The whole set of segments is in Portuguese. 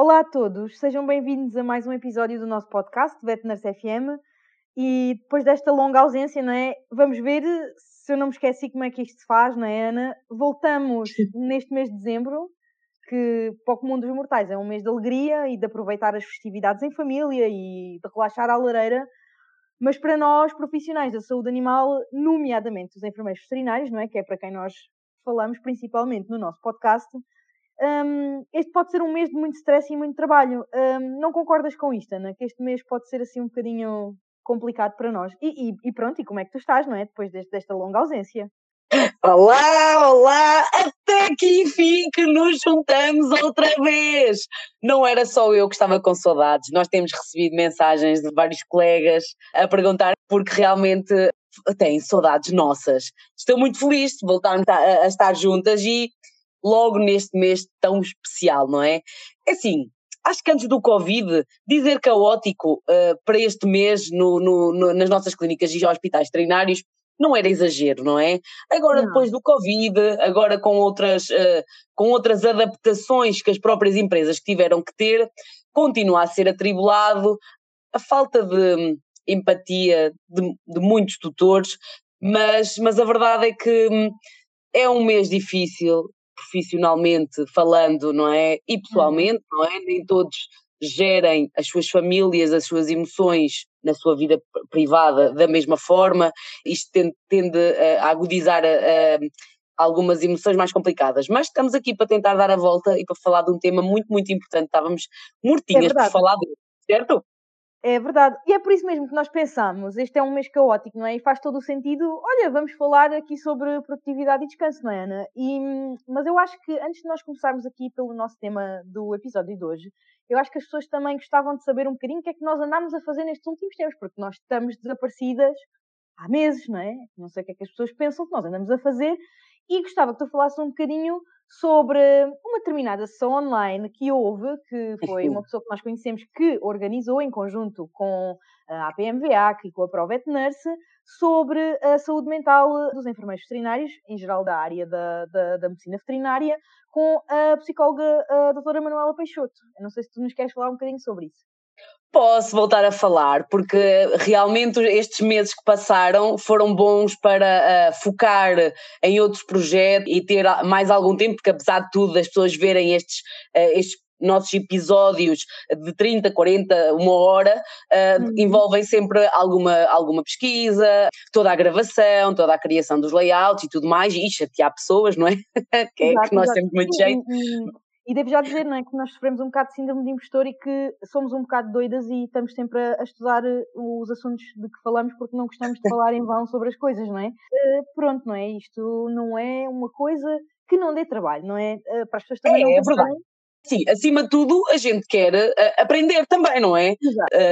Olá a todos, sejam bem-vindos a mais um episódio do nosso podcast, Vetners FM. E depois desta longa ausência, não é? Vamos ver se eu não me esqueci como é que isto se faz, não é, Ana? Voltamos neste mês de dezembro, que para o comum dos mortais é um mês de alegria e de aproveitar as festividades em família e de relaxar à lareira. Mas para nós, profissionais da saúde animal, nomeadamente os enfermeiros veterinários, não é? Que é para quem nós falamos principalmente no nosso podcast, um, este pode ser um mês de muito stress e muito trabalho. Um, não concordas com isto, Ana? Que este mês pode ser assim um bocadinho complicado para nós. E, e, e pronto, e como é que tu estás, não é? Depois deste, desta longa ausência. Olá, olá! Até que enfim que nos juntamos outra vez! Não era só eu que estava com saudades, nós temos recebido mensagens de vários colegas a perguntar porque realmente têm saudades nossas. Estou muito feliz de voltarmos a, a estar juntas e logo neste mês tão especial, não é? É assim, acho que antes do Covid, dizer caótico uh, para este mês no, no, no, nas nossas clínicas e hospitais veterinários não era exagero, não é? Agora, não. depois do Covid, agora com outras, uh, com outras adaptações que as próprias empresas tiveram que ter, continua a ser atribulado a falta de empatia de, de muitos tutores, mas, mas a verdade é que hum, é um mês difícil, profissionalmente falando, não é? E pessoalmente, uhum. não é? Nem todos gerem as suas famílias, as suas emoções na sua vida privada da mesma forma. Isto tende, tende a agudizar a, a algumas emoções mais complicadas. Mas estamos aqui para tentar dar a volta e para falar de um tema muito, muito importante. Estávamos mortinhas é por falar dele, certo? É verdade. E é por isso mesmo que nós pensamos, este é um mês caótico, não é? E faz todo o sentido, olha, vamos falar aqui sobre produtividade e descanso, não é, Ana? E, mas eu acho que antes de nós começarmos aqui pelo nosso tema do episódio de hoje, eu acho que as pessoas também gostavam de saber um bocadinho o que é que nós andámos a fazer nestes últimos tempos, porque nós estamos desaparecidas há meses, não é? Não sei o que é que as pessoas pensam que nós andamos a fazer e gostava que tu falasses um bocadinho sobre uma determinada sessão online que houve, que foi uma pessoa que nós conhecemos que organizou em conjunto com a APMVA e com a Provet Nurse sobre a saúde mental dos enfermeiros veterinários, em geral da área da, da, da medicina veterinária, com a psicóloga a doutora Manuela Peixoto. Eu não sei se tu nos queres falar um bocadinho sobre isso. Posso voltar a falar, porque realmente estes meses que passaram foram bons para uh, focar em outros projetos e ter mais algum tempo, porque apesar de tudo, as pessoas verem estes, uh, estes nossos episódios de 30, 40, uma hora, uh, uhum. envolvem sempre alguma, alguma pesquisa, toda a gravação, toda a criação dos layouts e tudo mais, e chatear pessoas, não é? que é exato, que nós temos muito jeito. E devo já dizer, não é, que nós sofremos um bocado de síndrome de impostor e que somos um bocado doidas e estamos sempre a, estudar eh, os assuntos de que falamos porque não gostamos de falar em vão sobre as coisas, não é? Uh, pronto, não é? Isto não é uma coisa que não dê trabalho, não é? Uh, para as pessoas também é, não é verdade. Sim, acima de tudo, a gente quer uh, aprender também, não é?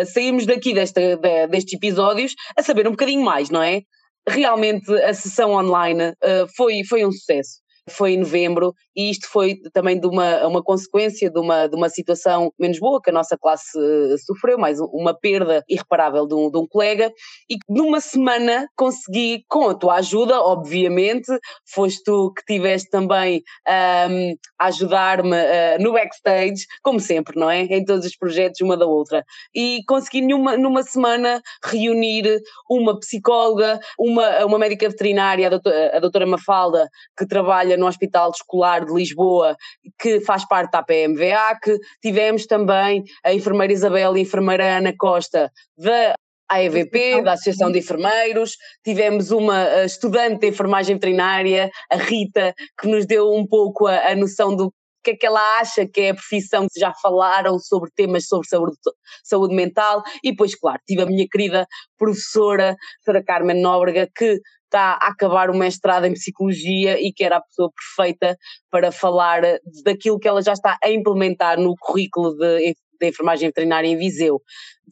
Saímos daqui desta, de, destes episódios a saber um bocadinho mais, não é? Realmente a sessão online foi, foi um sucesso foi em novembro e isto foi também de uma, uma consequência de uma, de uma situação menos boa que a nossa classe uh, sofreu, mais uma perda irreparável de um, de um colega e numa semana consegui, com a tua ajuda, obviamente, foste tu que tiveste também um, a ajudar-me uh, no backstage, como sempre, não é? Em todos os projetos, uma da outra. E consegui numa, numa semana reunir uma psicóloga, uma, uma médica veterinária, a doutora, a doutora Mafalda, que trabalha no Hospital Escolar de Lisboa, que faz parte da PMVA, que tivemos também a enfermeira Isabel e a enfermeira Ana Costa da AEVP, da Associação de Enfermeiros, tivemos uma estudante de enfermagem veterinária, a Rita, que nos deu um pouco a, a noção do que é que ela acha que é a profissão que já falaram sobre temas sobre saúde, saúde mental e depois, claro, tive a minha querida professora, professora Carmen Nóbrega, que está a acabar o mestrado em psicologia e que era a pessoa perfeita para falar daquilo que ela já está a implementar no currículo de, de enfermagem veterinária em Viseu.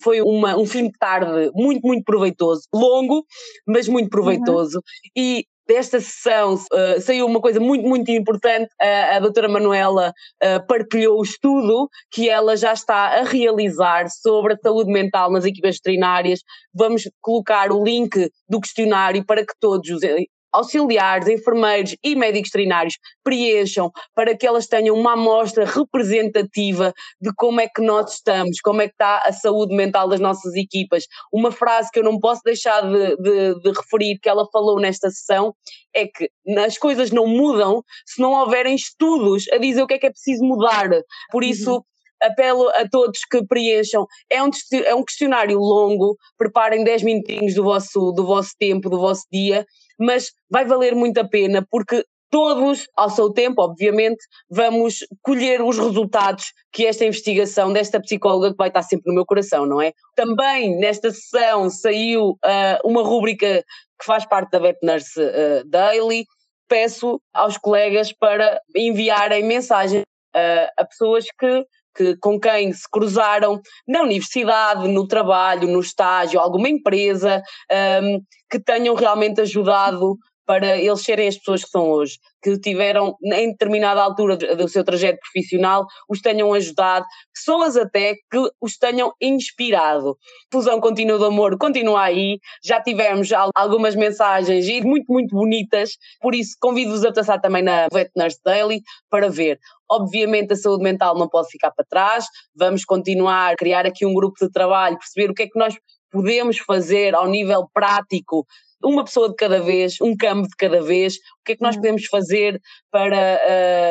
Foi uma, um fim de tarde muito, muito proveitoso, longo, mas muito proveitoso. Uhum. E desta sessão uh, saiu uma coisa muito, muito importante. Uh, a doutora Manuela uh, partilhou o estudo que ela já está a realizar sobre a saúde mental nas equipas veterinárias. Vamos colocar o link do questionário para que todos os auxiliares, enfermeiros e médicos veterinários preencham para que elas tenham uma amostra representativa de como é que nós estamos, como é que está a saúde mental das nossas equipas. Uma frase que eu não posso deixar de, de, de referir que ela falou nesta sessão é que as coisas não mudam se não houverem estudos a dizer o que é que é preciso mudar. Por uhum. isso, uhum apelo a todos que preencham. É um, é um questionário longo, preparem 10 minutinhos do vosso, do vosso tempo, do vosso dia, mas vai valer muito a pena porque todos, ao seu tempo, obviamente, vamos colher os resultados que esta investigação desta psicóloga que vai estar sempre no meu coração, não é? Também nesta sessão saiu uh, uma rúbrica que faz parte da Vet Nurse uh, Daily. Peço aos colegas para enviarem mensagens uh, a pessoas que que, com quem se cruzaram na universidade, no trabalho, no estágio, alguma empresa, um, que tenham realmente ajudado para eles serem as pessoas que são hoje, que tiveram em determinada altura do seu trajeto profissional, os tenham ajudado, pessoas até que os tenham inspirado. Fusão Contínua do Amor continua aí, já tivemos algumas mensagens e muito, muito bonitas, por isso convido-vos a passar também na Vet Nurse Daily para ver. Obviamente a saúde mental não pode ficar para trás, vamos continuar a criar aqui um grupo de trabalho, perceber o que é que nós podemos fazer ao nível prático uma pessoa de cada vez, um campo de cada vez, o que é que nós hum. podemos fazer para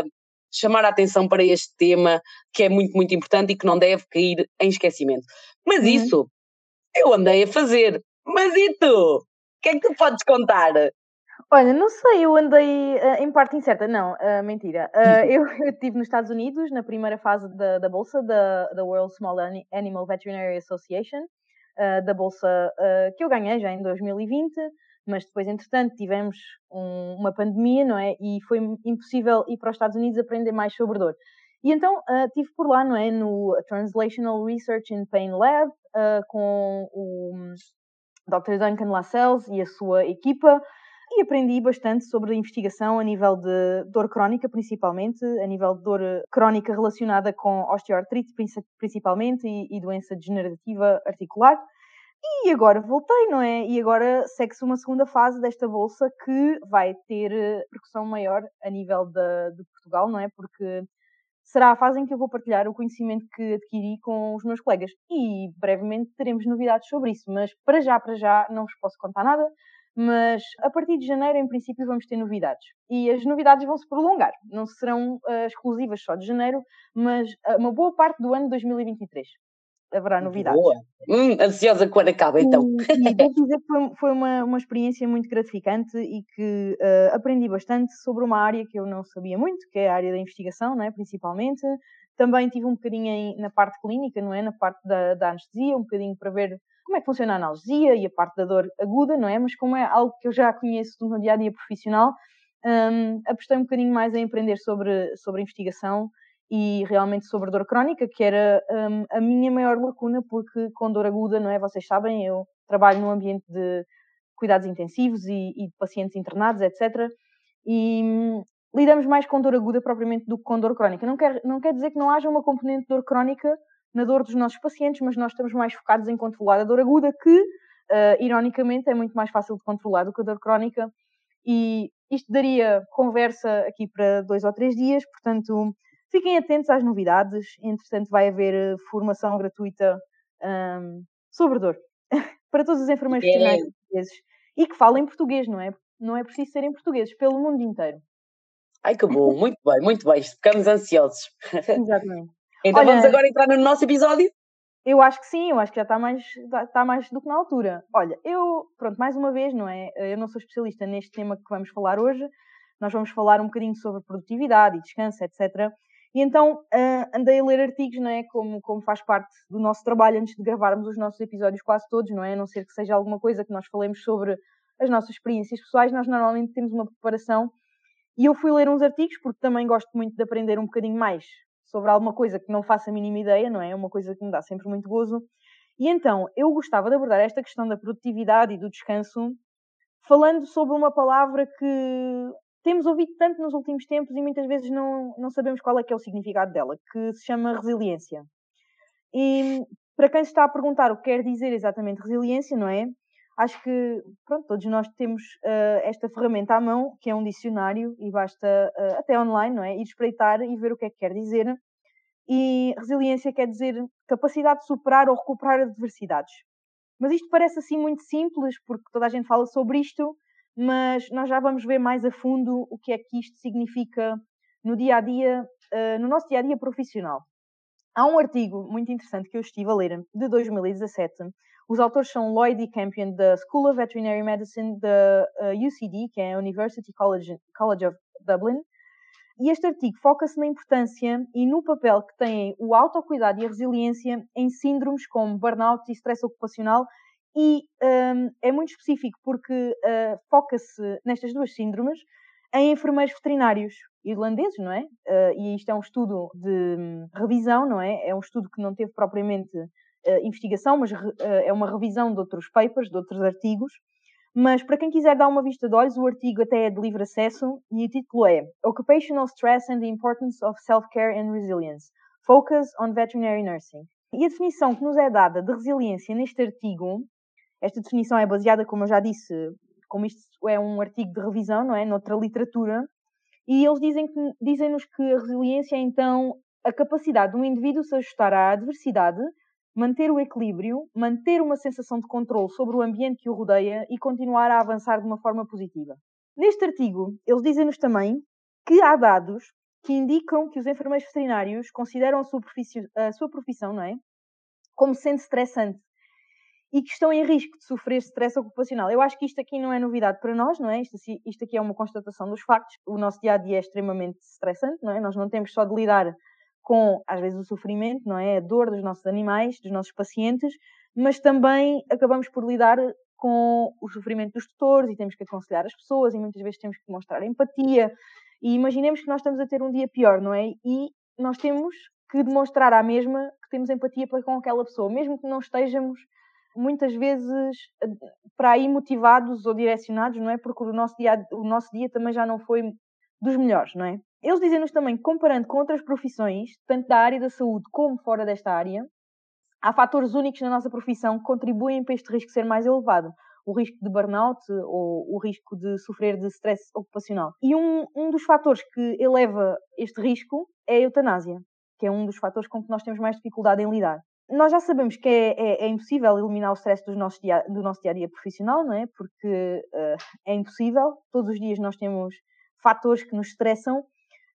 uh, chamar a atenção para este tema que é muito, muito importante e que não deve cair em esquecimento. Mas hum. isso eu andei a fazer. Mas e tu? O que é que tu podes contar? Olha, não sei, eu andei uh, em parte incerta. Não, uh, mentira. Uh, eu, eu estive nos Estados Unidos na primeira fase da, da bolsa da, da World Small Animal Veterinary Association da bolsa que eu ganhei já em 2020, mas depois, entretanto, tivemos um, uma pandemia, não é? E foi impossível ir para os Estados Unidos aprender mais sobre dor. E então uh, estive por lá, não é? No Translational Research in Pain Lab, com o Dr. Duncan Lascelles e a sua equipa, e aprendi bastante sobre a investigação a nível de dor crónica, principalmente, a nível de dor crónica relacionada com osteoartrite, principalmente, e, e doença degenerativa articular. E agora voltei, não é? E agora segue-se uma segunda fase desta bolsa que vai ter percussão maior a nível de, de, Portugal, não é? Porque será a fase em que eu vou partilhar o conhecimento que adquiri com os meus colegas. E brevemente teremos novidades sobre isso, mas para já, para já, não vos posso contar nada mas a partir de janeiro, em princípio, vamos ter novidades. E as novidades vão se prolongar, não serão uh, exclusivas só de janeiro, mas uh, uma boa parte do ano de 2023 haverá novidades. Boa. Hum, ansiosa quando acaba, então. E, e devo dizer que foi, foi uma, uma experiência muito gratificante e que uh, aprendi bastante sobre uma área que eu não sabia muito, que é a área da investigação, não é? principalmente. Também tive um bocadinho em, na parte clínica, não é? Na parte da, da anestesia, um bocadinho para ver como é que funciona a analgesia e a parte da dor aguda, não é? Mas como é algo que eu já conheço do meu dia a dia profissional, um, apostei um bocadinho mais em aprender sobre, sobre investigação e realmente sobre dor crónica, que era um, a minha maior lacuna, porque com dor aguda, não é? Vocês sabem, eu trabalho num ambiente de cuidados intensivos e, e de pacientes internados, etc. E hum, lidamos mais com dor aguda propriamente do que com dor crónica. Não quer, não quer dizer que não haja uma componente de dor crónica na dor dos nossos pacientes, mas nós estamos mais focados em controlar a dor aguda, que, uh, ironicamente, é muito mais fácil de controlar do que a dor crónica. E isto daria conversa aqui para dois ou três dias, portanto, fiquem atentos às novidades. Entretanto, vai haver eh, formação gratuita um, sobre dor para todos os enfermeiros é. portugueses e que falem português, não é? Não é preciso serem portugueses, pelo mundo inteiro. Ai que bom, muito bem, muito bem, ficamos ansiosos. Exatamente. Então Olha, vamos agora entrar no nosso episódio? Eu acho que sim, eu acho que já está mais, está mais do que na altura. Olha, eu, pronto, mais uma vez, não é? Eu não sou especialista neste tema que vamos falar hoje. Nós vamos falar um bocadinho sobre produtividade e descanso, etc. E então uh, andei a ler artigos, não é? Como, como faz parte do nosso trabalho antes de gravarmos os nossos episódios quase todos, não é? A não ser que seja alguma coisa que nós falemos sobre as nossas experiências pessoais, nós normalmente temos uma preparação. E eu fui ler uns artigos porque também gosto muito de aprender um bocadinho mais sobre alguma coisa que não faço a mínima ideia, não é? É uma coisa que me dá sempre muito gozo. E então, eu gostava de abordar esta questão da produtividade e do descanso falando sobre uma palavra que temos ouvido tanto nos últimos tempos e muitas vezes não, não sabemos qual é que é o significado dela, que se chama resiliência. E para quem se está a perguntar o que quer dizer exatamente resiliência, não é? Acho que pronto, todos nós temos uh, esta ferramenta à mão, que é um dicionário, e basta uh, até online, não é? Ir espreitar e ver o que é que quer dizer. E resiliência quer dizer capacidade de superar ou recuperar adversidades. Mas isto parece assim muito simples, porque toda a gente fala sobre isto, mas nós já vamos ver mais a fundo o que é que isto significa no dia a dia, uh, no nosso dia a dia profissional. Há um artigo muito interessante que eu estive a ler, de 2017. Os autores são Lloyd E. Campion, da School of Veterinary Medicine da eh, UCD, que é a University College, College of Dublin. E este artigo foca-se na importância e no papel que têm o autocuidado e a resiliência em síndromes como burnout e stress ocupacional e um, é muito específico porque uh, foca-se nestas duas síndromes em enfermeiros veterinários irlandeses, não é? Uh, e isto é um estudo de um, revisão, não é? É um estudo que não teve propriamente uh, investigação, mas é uma revisão de outros papers, de outros artigos. Mas para quem quiser dar uma vista de olhos, o artigo até é de livre acesso e o título é Occupational Stress and the Importance of Self-Care and Resilience. Focus on Veterinary Nursing. E a definição que nos é dada de resiliência neste artigo esta definição é baseada, como eu já disse, como isto é um artigo de revisão, não é? Noutra literatura, e eles dizem que, dizem-nos que a resiliência é então a capacidade de um indivíduo se ajustar à adversidade, manter o equilíbrio, manter uma sensação de controle sobre o ambiente que o rodeia e continuar a avançar de uma forma positiva. Neste artigo, eles dizem-nos também que há dados que indicam que os enfermeiros veterinários consideram a sua, a sua profissão não é? como sendo estressante e que estão em risco de sofrer stress ocupacional. Eu acho que isto aqui não é novidade para nós, não é? Isto, isto aqui é uma constatação dos factos. O nosso dia a dia é extremamente estressante, não é? Nós não temos só de lidar com, às vezes, o sofrimento, não é? A dor dos nossos animais, dos nossos pacientes, mas também acabamos por lidar com o sofrimento dos tutores e temos que aconselhar as pessoas e muitas vezes temos que demonstrar empatia. E imaginemos que nós estamos a ter um dia pior, não é? E nós temos que demonstrar à mesma que temos empatia para com aquela pessoa, mesmo que não estejamos muitas vezes para aí motivados ou direcionados, não é? Porque o nosso dia, o nosso dia também já não foi dos melhores, não é? Eles dizem-nos também comparando com outras profissões, tanto da área da saúde como fora desta área, há fatores únicos na nossa profissão que contribuem para este risco ser mais elevado. O risco de burnout ou o risco de sofrer de stress ocupacional. E um, um dos fatores que eleva este risco é a eutanásia, que é um dos fatores com que nós temos mais dificuldade em lidar nós já sabemos que é, é, é impossível eliminar o stress do nosso dia, do nosso dia a dia profissional, não é? Porque uh, é impossível. Todos os dias nós temos fatores que nos estressam,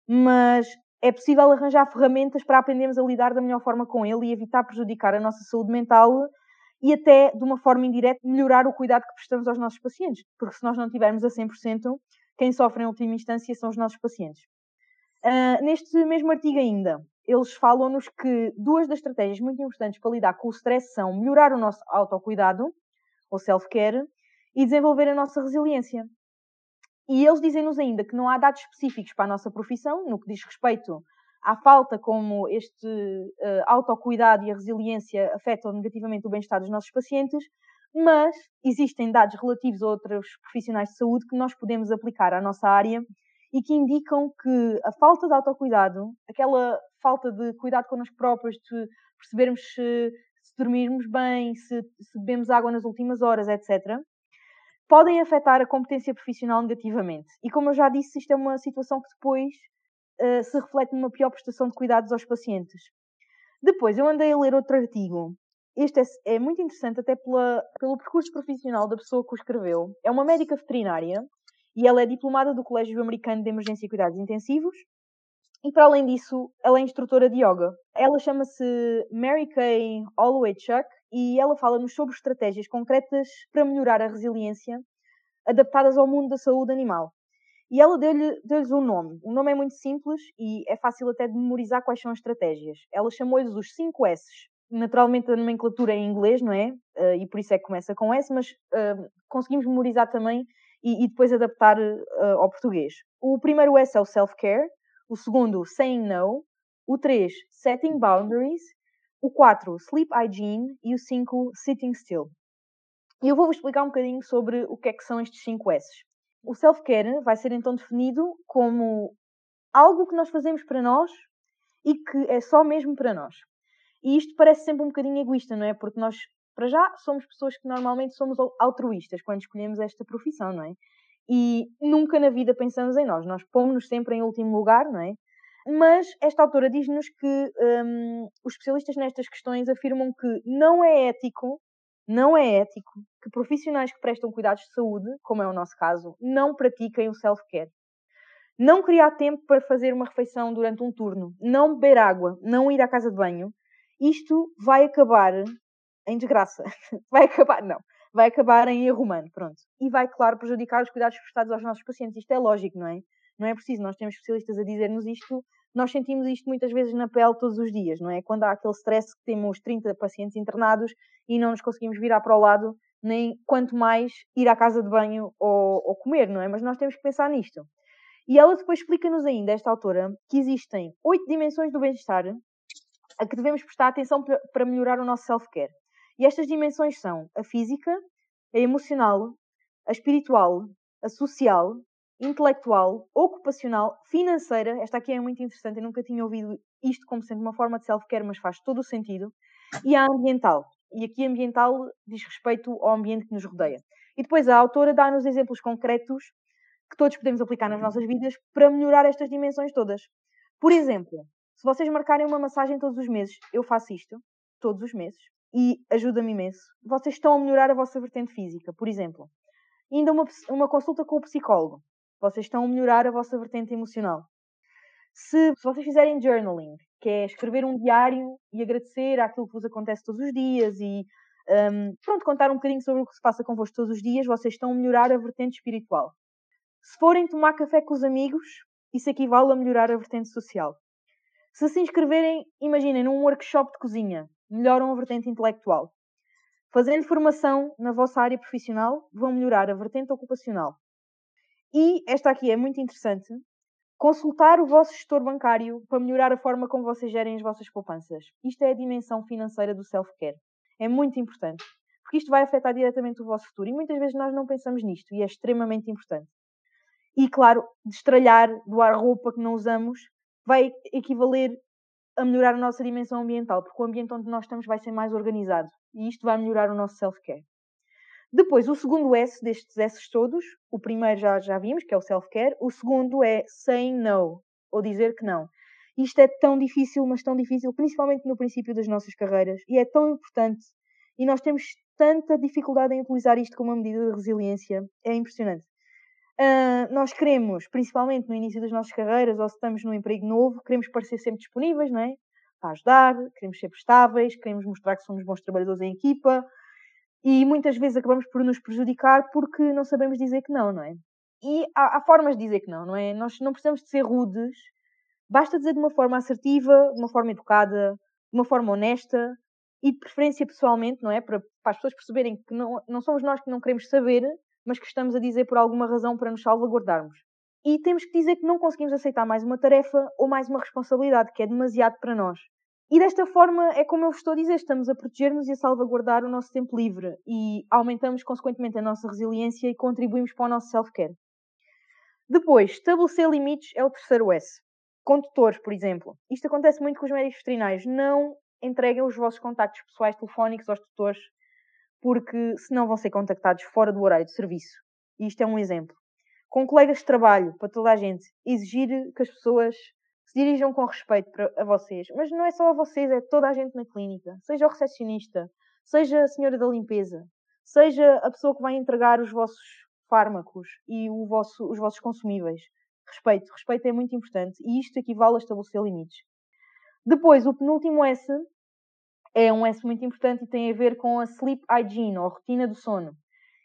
mas é possível arranjar ferramentas para aprendermos a lidar da melhor forma com ele e evitar prejudicar a nossa saúde mental e até, de uma forma indireta, melhorar o cuidado que prestamos aos nossos pacientes. Porque se nós não tivermos a 100%, quem sofre em última instância são os nossos pacientes. Uh, neste mesmo artigo ainda, eles falam-nos que duas das estratégias muito importantes para lidar com o stress são melhorar o nosso autocuidado, ou self-care, e desenvolver a nossa resiliência. E eles dizem-nos ainda que não há dados específicos para a nossa profissão, no que diz respeito à falta como este uh, autocuidado e a resiliência afetam negativamente o bem-estar dos nossos pacientes, mas existem dados relativos a outros profissionais de saúde que nós podemos aplicar à nossa área e que indicam que a falta de autocuidado, aquela falta de cuidado connosco próprios, de percebermos se, se dormirmos bem, se, se bebemos água nas últimas horas, etc., podem afetar a competência profissional negativamente. E como eu já disse, isto é uma situação que depois uh, se reflete numa pior prestação de cuidados aos pacientes. Depois, eu andei a ler outro artigo. Este é, é muito interessante, até pela, pelo percurso profissional da pessoa que o escreveu. É uma médica veterinária e ela é diplomada do Colégio Americano de Emergência e Cuidados Intensivos. E para além disso, ela é instrutora de yoga. Ela chama-se Mary Kay Chuck e ela fala-nos sobre estratégias concretas para melhorar a resiliência adaptadas ao mundo da saúde animal. E ela deu-lhes deu um nome. O nome é muito simples e é fácil até de memorizar quais são as estratégias. Ela chamou-lhes os 5 S. Naturalmente a nomenclatura é em inglês, não é? Uh, e por isso é que começa com S, mas uh, conseguimos memorizar também e, e depois adaptar uh, ao português. O primeiro S é o self-care, o segundo, saying no, o 3, setting boundaries, o 4, sleep hygiene e o 5, sitting still. E eu vou-vos explicar um bocadinho sobre o que é que são estes 5 S. O self-care vai ser então definido como algo que nós fazemos para nós e que é só mesmo para nós. E isto parece sempre um bocadinho egoísta, não é? Porque nós para já somos pessoas que normalmente somos altruístas quando escolhemos esta profissão, não é? E nunca na vida pensamos em nós, nós pomos-nos sempre em último lugar, não é? Mas esta autora diz-nos que um, os especialistas nestas questões afirmam que não é ético, não é ético que profissionais que prestam cuidados de saúde, como é o nosso caso, não pratiquem o self-care. Não criar tempo para fazer uma refeição durante um turno, não beber água, não ir à casa de banho, isto vai acabar em desgraça. vai acabar, não, vai acabar em erro humano, pronto. E vai, claro, prejudicar os cuidados prestados aos nossos pacientes. Isto é lógico, não é? Não é preciso, nós temos especialistas a dizer-nos isto, nós sentimos isto muitas vezes na pele todos os dias, não é? Quando há aquele stress que temos 30 pacientes internados e não nos conseguimos virar para o lado, nem quanto mais ir à casa de banho ou, ou comer, não é? Mas nós temos que pensar nisto. E ela depois explica-nos ainda, esta autora, que existem oito dimensões do bem-estar a que devemos prestar atenção para melhorar o nosso self-care. E estas dimensões são a física, a emocional, a espiritual, a social, intelectual, ocupacional, financeira. Esta aqui é muito interessante, eu nunca tinha ouvido isto como sendo uma forma de self-care, mas faz todo o sentido. E a ambiental. E aqui ambiental diz respeito ao ambiente que nos rodeia. E depois a autora dá-nos exemplos concretos que todos podemos aplicar nas nossas vidas para melhorar estas dimensões todas. Por exemplo, se vocês marcarem uma massagem todos os meses, eu faço isto todos os meses e ajuda-me imenso. Vocês estão a melhorar a vossa vertente física, por exemplo. ainda uma, uma consulta com o psicólogo. Vocês estão a melhorar a vossa vertente emocional. Se, se vocês fizerem journaling, que é escrever um diário e agradecer àquilo que vos acontece todos os dias e um, pronto, contar um bocadinho sobre o que se passa convosco todos os dias, vocês estão a melhorar a vertente espiritual. Se forem tomar café com os amigos, isso equivale a melhorar a vertente social. Se se inscreverem, imaginem, num workshop de cozinha, melhoram a vertente intelectual. Fazendo formação na vossa área profissional, vão melhorar a vertente ocupacional. E esta aqui é muito interessante. Consultar o vosso gestor bancário para melhorar a forma como vocês gerem as vossas poupanças. Isto é a dimensão financeira do self-care. É muito importante. Porque isto vai afetar diretamente o vosso futuro. E muitas vezes nós não pensamos nisto. E é extremamente importante. E, claro, destralhar, doar roupa que não usamos, vai equivaler a melhorar a nossa dimensão ambiental. Porque o ambiente onde nós estamos vai ser mais organizado. E isto vai melhorar o nosso self-care. Depois, o segundo S destes S todos, o primeiro já, já vimos, que é o self-care, o segundo é saying no, ou dizer que não. Isto é tão difícil, mas tão difícil, principalmente no princípio das nossas carreiras, e é tão importante, e nós temos tanta dificuldade em utilizar isto como uma medida de resiliência, é impressionante. Uh, nós queremos, principalmente no início das nossas carreiras, ou se estamos num emprego novo, queremos parecer sempre disponíveis, não é? Para ajudar, queremos ser prestáveis, queremos mostrar que somos bons trabalhadores em equipa, e muitas vezes acabamos por nos prejudicar porque não sabemos dizer que não, não é? E há, há, formas de dizer que não, não é? Nós não precisamos de ser rudes, basta dizer de uma forma assertiva, de uma forma educada, de uma forma honesta e de preferência pessoalmente, não é? Para, para as pessoas perceberem que não, não somos nós que não queremos saber, mas que estamos a dizer por alguma razão para nos salvaguardarmos. E temos que dizer que não conseguimos aceitar mais uma tarefa ou mais uma responsabilidade que é demasiado para nós. E desta forma, é como eu vos estou a dizer, estamos a proteger-nos e a salvaguardar o nosso tempo livre e aumentamos consequentemente a nossa resiliência e contribuímos para o nosso self-care. Depois, estabelecer limites é o terceiro S. Com tutores, por exemplo. Isto acontece muito com os médicos veterinários. Não entreguem os vossos contactos pessoais telefónicos aos tutores, porque senão vão ser contactados fora do horário de serviço. Isto é um exemplo. Com colegas de trabalho, para toda a gente, exigir que as pessoas se dirijam com respeito para, a vocês. Mas não é só a vocês, é toda a gente na clínica. Seja o recepcionista, seja a senhora da limpeza, seja a pessoa que vai entregar os vossos fármacos e vosso, os vossos consumíveis. Respeito. Respeito é muito importante e isto equivale a estabelecer limites. Depois, o penúltimo S é um S muito importante e tem a ver com a sleep hygiene, ou rotina do sono.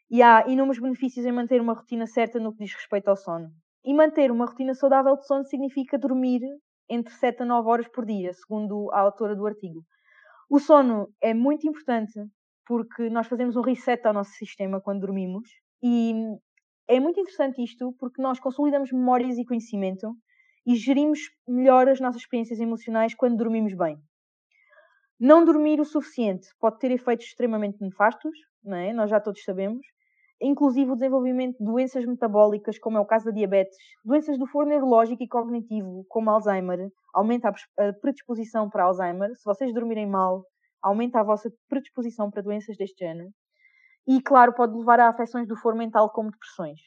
E há inúmeros benefícios em manter uma rotina certa no que diz respeito ao sono. E manter uma rotina saudável de sono significa dormir entre 7 a 9 horas por dia, segundo a autora do artigo. O sono é muito importante porque nós fazemos um reset ao nosso sistema quando dormimos e é muito interessante isto porque nós consolidamos memórias e conhecimento e gerimos melhor as nossas experiências emocionais quando dormimos bem. Não dormir o suficiente pode ter efeitos extremamente nefastos, não é? nós já todos sabemos, inclusive o desenvolvimento de doenças metabólicas, como é o caso da diabetes, doenças do foro neurológico e cognitivo, como Alzheimer, aumenta a predisposição para Alzheimer. Se vocês dormirem mal, aumenta a vossa predisposição para doenças deste género e, claro, pode levar a afecções do foro mental como depressões.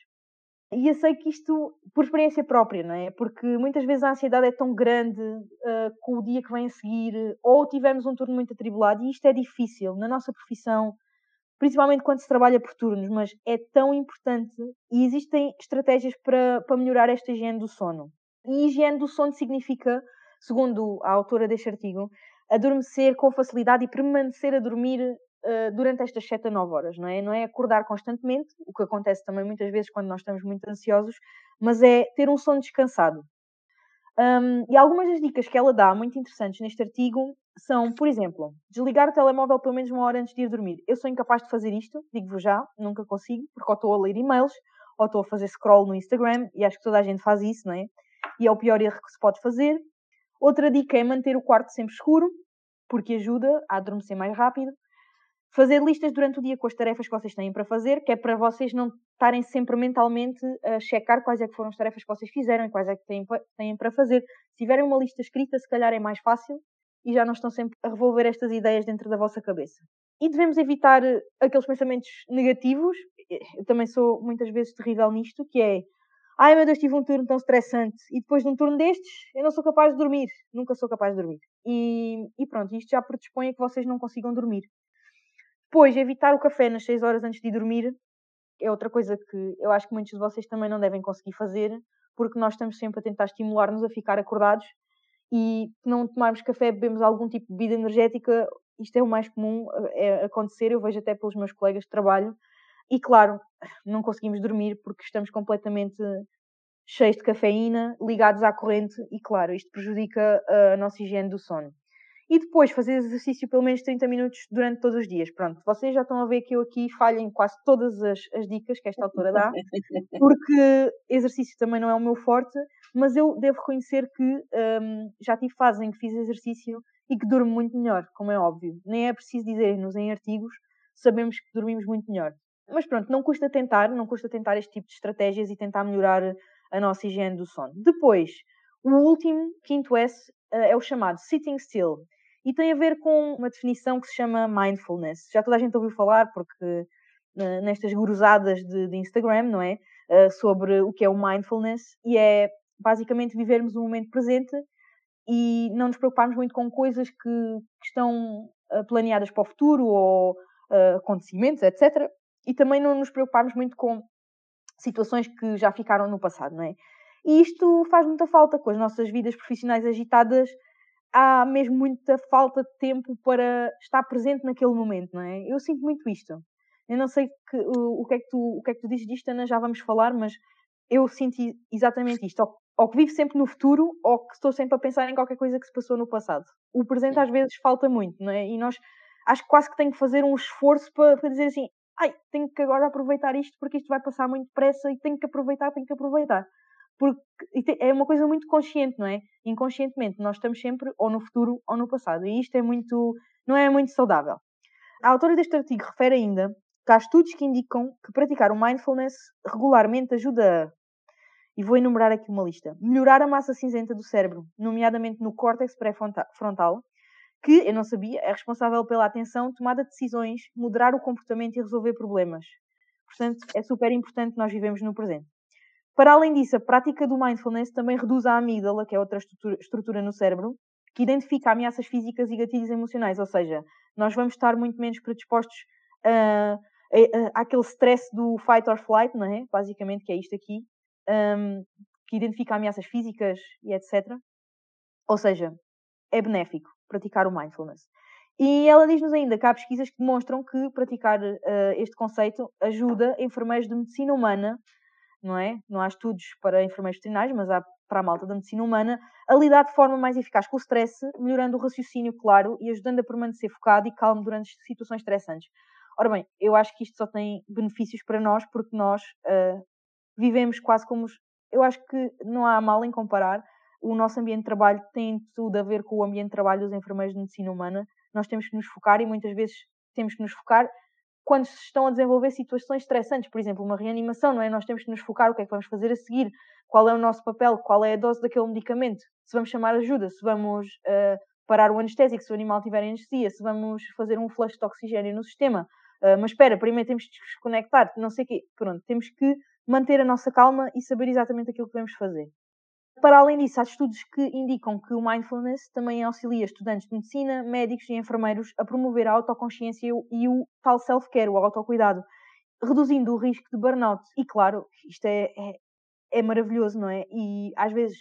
E eu sei que isto, por experiência própria, não é? Porque muitas vezes a ansiedade é tão grande uh, com o dia que vem a seguir, ou tivemos um turno muito atribulado, e isto é difícil na nossa profissão, principalmente quando se trabalha por turnos, mas é tão importante e existem estratégias para, para melhorar esta higiene do sono. E higiene do sono significa, segundo a autora deste artigo, adormecer com facilidade e permanecer a dormir uh, durante estas 7 a 9 horas, não é? Não é acordar constantemente, o que acontece também muitas vezes quando nós estamos muito ansiosos, mas é ter um sono descansado. Um, e algumas das dicas que ela dá, muito interessantes neste artigo, são, por exemplo, desligar o telemóvel pelo menos uma hora antes de ir dormir. Eu sou incapaz de fazer isto, digo-vos já, nunca consigo, porque ou estou a ler e-mails, ou estou a fazer scroll no Instagram, e acho que toda a gente faz isso, não é? E é o pior erro que se pode fazer. Outra dica é manter o quarto sempre escuro, porque ajuda a adormecer mais rápido. Fazer listas durante o dia com as tarefas que vocês têm para fazer, que é para vocês não estarem sempre mentalmente a checar quais é que foram as tarefas que vocês fizeram e quais é que têm, têm para fazer. Se tiverem uma lista escrita, se calhar é mais fácil e já não estão sempre a revolver estas ideias dentro da vossa cabeça. E devemos evitar eh, aqueles pensamentos negativos. Eu também sou muitas vezes terrível nisto, que é Ai meu Deus, tive um turno tão estressante e depois de um turno destes eu não sou capaz de dormir. Nunca sou capaz de dormir. E, e pronto, isto já predispõe a que vocês não consigam dormir. Depois, evitar o café nas 6 horas antes de dormir é outra coisa que eu acho que muitos de vocês também não devem conseguir fazer, porque nós estamos sempre a tentar estimular-nos a ficar acordados e não tomarmos café, bebemos algum tipo de bebida energética, isto é o mais comum é acontecer, eu vejo até pelos meus colegas de trabalho, e claro, não conseguimos dormir porque estamos completamente cheios de cafeína, ligados à corrente, e claro, isto prejudica a nossa higiene do sono. E depois fazer exercício pelo menos 30 minutos durante todos os dias. Pronto, vocês já estão a ver que eu aqui falho em quase todas as, as dicas que esta autora dá, porque exercício também não é o meu forte, mas eu devo reconhecer que um, já tive fases em que fiz exercício e que durmo muito melhor, como é óbvio. Nem é preciso dizer-nos em artigos, sabemos que dormimos muito melhor. Mas pronto, não custa tentar, não custa tentar este tipo de estratégias e tentar melhorar a nossa higiene do sono. Depois, o último, quinto S, eh, é o chamado sitting still. E tem a ver com uma definição que se chama mindfulness. Já toda a gente ouviu falar, porque eh, nestas guruzadas de, de Instagram, não é? Uh, sobre o que é o mindfulness, e é basicamente vivermos o momento presente e não nos preocuparmos muito com coisas que, que estão uh, planeadas para o futuro ou uh, acontecimentos, etc. E também não nos preocuparmos muito com situações que já ficaram no passado, não é? E isto faz muita falta com as nossas vidas profissionais agitadas. Há mesmo muita falta de tempo para estar presente naquele momento, não é? Eu sinto muito isto. Eu não sei que, o, o, que é que tu, o que é que tu dizes disto, Ana, já vamos falar, mas eu sinto exatamente isto que vivo sempre no futuro, ou que estou sempre a pensar em qualquer coisa que se passou no passado. O presente às vezes falta muito, não é? E nós acho que quase que tenho que fazer um esforço para, para dizer assim, ai, tenho que agora aproveitar isto porque isto vai passar muito depressa e tenho que aproveitar, tenho que aproveitar. Porque é uma coisa muito consciente, não é? Inconscientemente, nós estamos sempre ou no futuro ou no passado. E isto é muito, não é muito saudável. A autora deste artigo refere ainda que há estudos que indicam que praticar o mindfulness regularmente ajuda e vou enumerar aqui uma lista. Melhorar a massa cinzenta do cérebro, nomeadamente no córtex pré-frontal, que, eu não sabia, é responsável pela atenção, tomada de decisões, moderar o comportamento e resolver problemas. Portanto, é super importante nós vivemos no presente. Para além disso, a prática do mindfulness também reduz a amígdala, que é outra estrutura, no cérebro, que identifica ameaças físicas e gatilhos emocionais, ou seja, nós vamos estar muito menos predispostos a, a, a, àquele stress do fight or flight, não é? Basicamente, que é isto aqui, um, que identifica ameaças físicas e etc. Ou seja, é benéfico praticar o mindfulness. E ela diz-nos ainda que há pesquisas que demonstram que praticar uh, este conceito ajuda enfermeiros de medicina humana, não é? Não há estudos para enfermeiros veterinários, mas há para a malta da medicina humana, a lidar de forma mais eficaz com o stress, melhorando o raciocínio claro e ajudando a permanecer focado e calmo durante situações estressantes. Ora bem, eu acho que isto só tem benefícios para nós porque nós uh, vivemos quase como. Eu acho que não há mal em comparar. O nosso ambiente de trabalho tem tudo a ver com o ambiente de trabalho dos enfermeiros de medicina humana. Nós temos que nos focar e muitas vezes temos que nos focar quando se estão a desenvolver situações estressantes, por exemplo, uma reanimação, não é? Nós temos que nos focar o que é que vamos fazer a seguir, qual é o nosso papel, qual é a dose daquele medicamento, se vamos chamar ajuda, se vamos uh, parar o anestésico se o animal tiver anestesia, se vamos fazer um flush de oxigênio no sistema. Uh, mas espera, primeiro temos de desconectar, não sei o quê. Pronto, temos que manter a nossa calma e saber exatamente aquilo que devemos fazer. Para além disso, há estudos que indicam que o mindfulness também auxilia estudantes de medicina, médicos e enfermeiros a promover a autoconsciência e o tal self-care, o autocuidado, reduzindo o risco de burnout. E claro, isto é, é, é maravilhoso, não é? E às vezes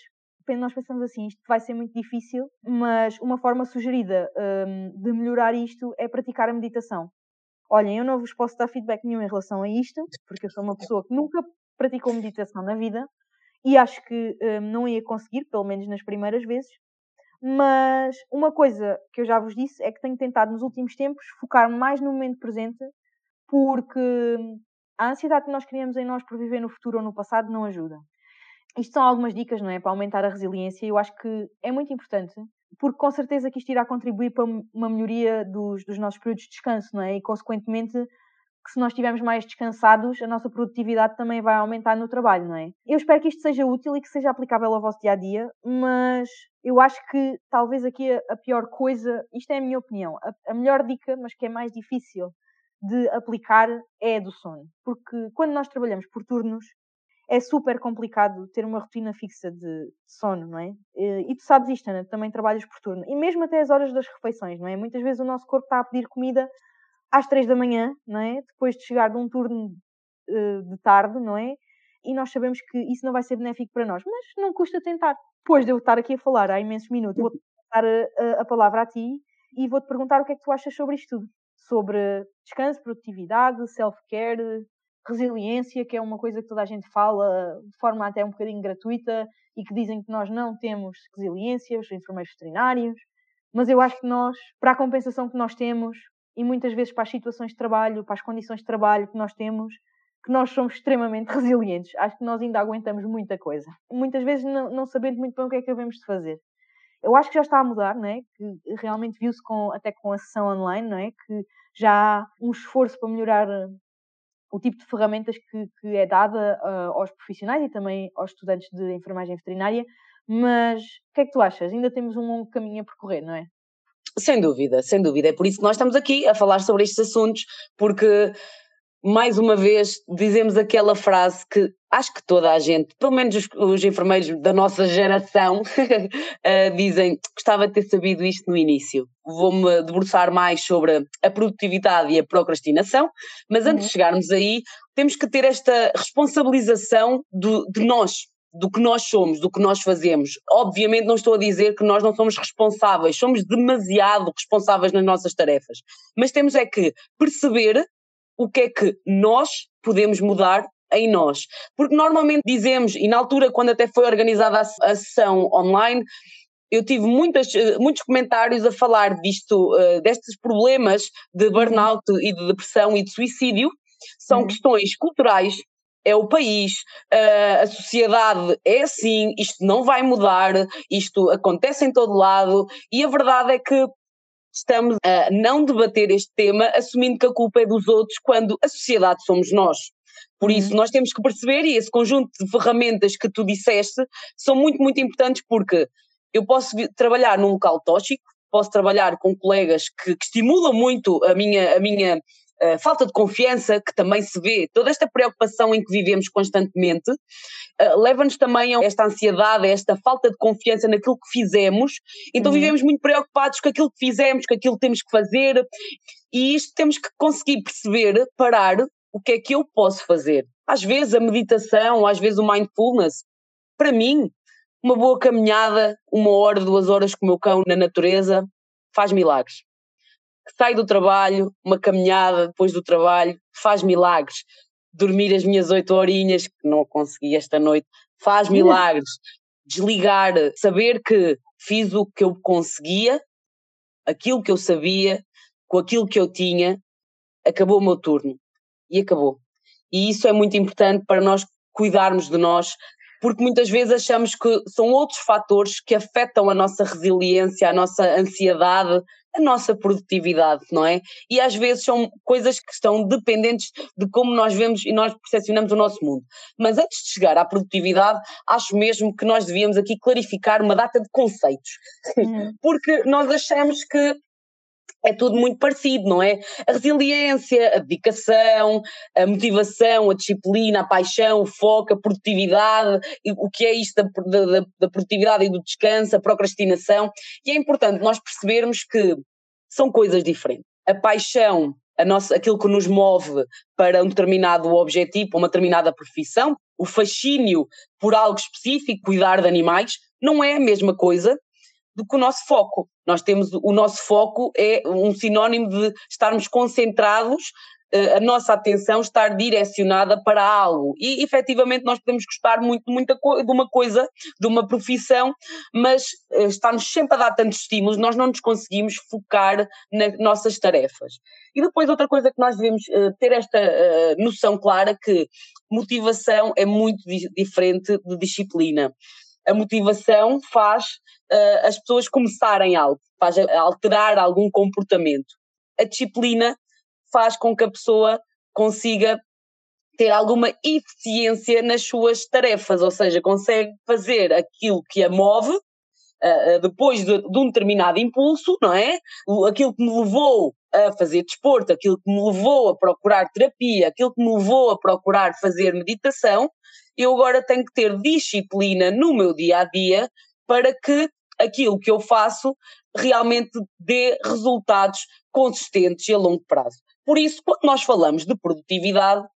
nós pensamos assim, isto vai ser muito difícil, mas uma forma sugerida um, de melhorar isto é praticar a meditação. Olhem, eu não vos posso dar feedback nenhum em relação a isto, porque eu sou uma pessoa que nunca praticou meditação na vida, e acho que um, não ia conseguir, pelo menos nas primeiras vezes. Mas uma coisa que eu já vos disse é que tenho tentado nos últimos tempos focar mais no momento presente, porque a ansiedade que nós criamos em nós por viver no futuro ou no passado não ajuda. Isto são algumas dicas, não é? Para aumentar a resiliência, eu acho que é muito importante, porque com certeza que isto irá contribuir para uma melhoria dos, dos nossos períodos de descanso, não é? E consequentemente que se nós estivermos mais descansados, a nossa produtividade também vai aumentar no trabalho, não é? Eu espero que isto seja útil e que seja aplicável ao vosso dia a dia, mas eu acho que talvez aqui a, pior coisa, isto é a minha opinião, a, a melhor dica, mas que é mais difícil de aplicar é a do sono. Porque quando nós trabalhamos por turnos, é super complicado ter uma rotina fixa de sono, não é? E tu sabes isto, Ana, também trabalhas por turno. E mesmo até as horas das refeições, não é? Muitas vezes o nosso corpo está a pedir comida às três da manhã, não é? Depois de chegar de um turno uh, de tarde, não é? E nós sabemos que isso não vai ser benéfico para nós, mas não custa tentar. Depois de eu estar aqui a falar há imensos minutos, vou dar a, a, palavra a ti e vou-te perguntar o que é que tu achas sobre isto tudo. Sobre descanso, produtividade, self-care, resiliência, que é uma coisa que toda a gente fala de forma até um bocadinho gratuita e que dizem que nós não temos resiliência, os enfermeiros veterinários, mas eu acho que nós, para a compensação que nós temos, e muitas vezes para as situações de trabalho, para as condições de trabalho que nós temos, que nós somos extremamente resilientes. Acho que nós ainda aguentamos muita coisa. Muitas vezes não, não sabendo muito bem o que é que devemos de fazer. Eu acho que já está a mudar, não é? Que realmente viu-se com, até com a sessão online, não é? Que já há um esforço para melhorar o tipo de ferramentas que, que é dada uh, aos profissionais e também aos estudantes de enfermagem veterinária. Mas o que é que tu achas? Ainda temos um longo caminho a percorrer, não é? Sem dúvida, sem dúvida. É por isso que nós estamos aqui a falar sobre estes assuntos, porque mais uma vez dizemos aquela frase que acho que toda a gente, pelo menos os, os enfermeiros da nossa geração, uh, dizem gostava de ter sabido isto no início. Vou-me debruçar mais sobre a produtividade e a procrastinação, mas antes uhum. de chegarmos aí, temos que ter esta responsabilização do, de nós, do que nós somos, do que nós fazemos. Obviamente não estou a dizer que nós não somos responsáveis, somos demasiado responsáveis nas nossas tarefas, mas temos é que perceber o que é que nós podemos mudar em nós. Porque normalmente dizemos, e na altura quando até foi organizada a, a sessão online, eu tive muitas, eh, muitos comentários a falar disto, uh, destes problemas de burnout e de depressão e de suicídio, são uhum. questões culturais, é o país, uh, a sociedade é assim, isto não vai mudar, isto acontece em todo lado, e a verdade é que estamos a não debater este tema assumindo que a culpa é dos outros quando a sociedade somos nós. Por isso, uhum. nós temos que perceber, e esse conjunto de ferramentas que tu disseste são muito, muito importantes, porque eu posso trabalhar num local tóxico, posso trabalhar com colegas que, que estimulam muito a minha, a minha uh, falta de confiança que também se vê, toda esta preocupação em que vivemos constantemente, uh, leva-nos também a esta ansiedade, a esta falta de confiança naquilo que fizemos, então uhum. vivemos muito preocupados com aquilo que fizemos, com aquilo que temos que fazer, e isto temos que conseguir perceber, parar, o que é que eu posso fazer. Às vezes a meditação, às vezes o mindfulness, para mim, uma boa caminhada, uma hora, duas horas com o meu cão na natureza, faz milagres sai do trabalho, uma caminhada depois do trabalho, faz milagres. Dormir as minhas oito horinhas, que não consegui esta noite, faz milagres. Desligar, saber que fiz o que eu conseguia, aquilo que eu sabia, com aquilo que eu tinha, acabou o meu turno. E acabou. E isso é muito importante para nós cuidarmos de nós, porque muitas vezes achamos que são outros fatores que afetam a nossa resiliência, a nossa ansiedade, a nossa produtividade, não é? E às vezes são coisas que estão dependentes de como nós vemos e nós percepcionamos o nosso mundo. Mas antes de chegar à produtividade, acho mesmo que nós devíamos aqui clarificar uma data de conceitos. Uhum. Porque nós achamos que é tudo muito parecido, não é? A resiliência, a dedicação, a motivação, a disciplina, a paixão, o foco, a produtividade, o que é isto da, da, da produtividade e do descanso, a procrastinação. E é importante nós percebermos que são coisas diferentes. A paixão, a nossa, aquilo que nos move para um determinado objetivo, uma determinada profissão, o fascínio por algo específico, cuidar de animais, não é a mesma coisa do que o nosso foco. Nós temos o nosso foco é um sinónimo de estarmos concentrados, eh, a nossa atenção estar direcionada para algo. E efetivamente nós podemos gostar muito, muito de uma coisa, de uma profissão, mas eh, estamos sempre a dar tantos estímulos, nós não nos conseguimos focar nas nossas tarefas. E depois outra coisa que nós devemos eh, ter esta noção clara que motivação é muito diferente de disciplina a motivação faz uh, as pessoas começarem algo, faz alterar algum comportamento. A disciplina faz com que a pessoa consiga ter alguma eficiência nas suas tarefas, ou seja, consegue fazer aquilo que a move uh, depois de, de, um determinado impulso, não é? Aquilo que me levou a fazer desporto, aquilo que me levou a procurar terapia, aquilo que me levou a procurar fazer meditação, eu agora tenho que ter disciplina no meu dia a dia para que aquilo que eu faço realmente dê resultados consistentes e a longo prazo. Por isso, quando nós falamos de produtividade,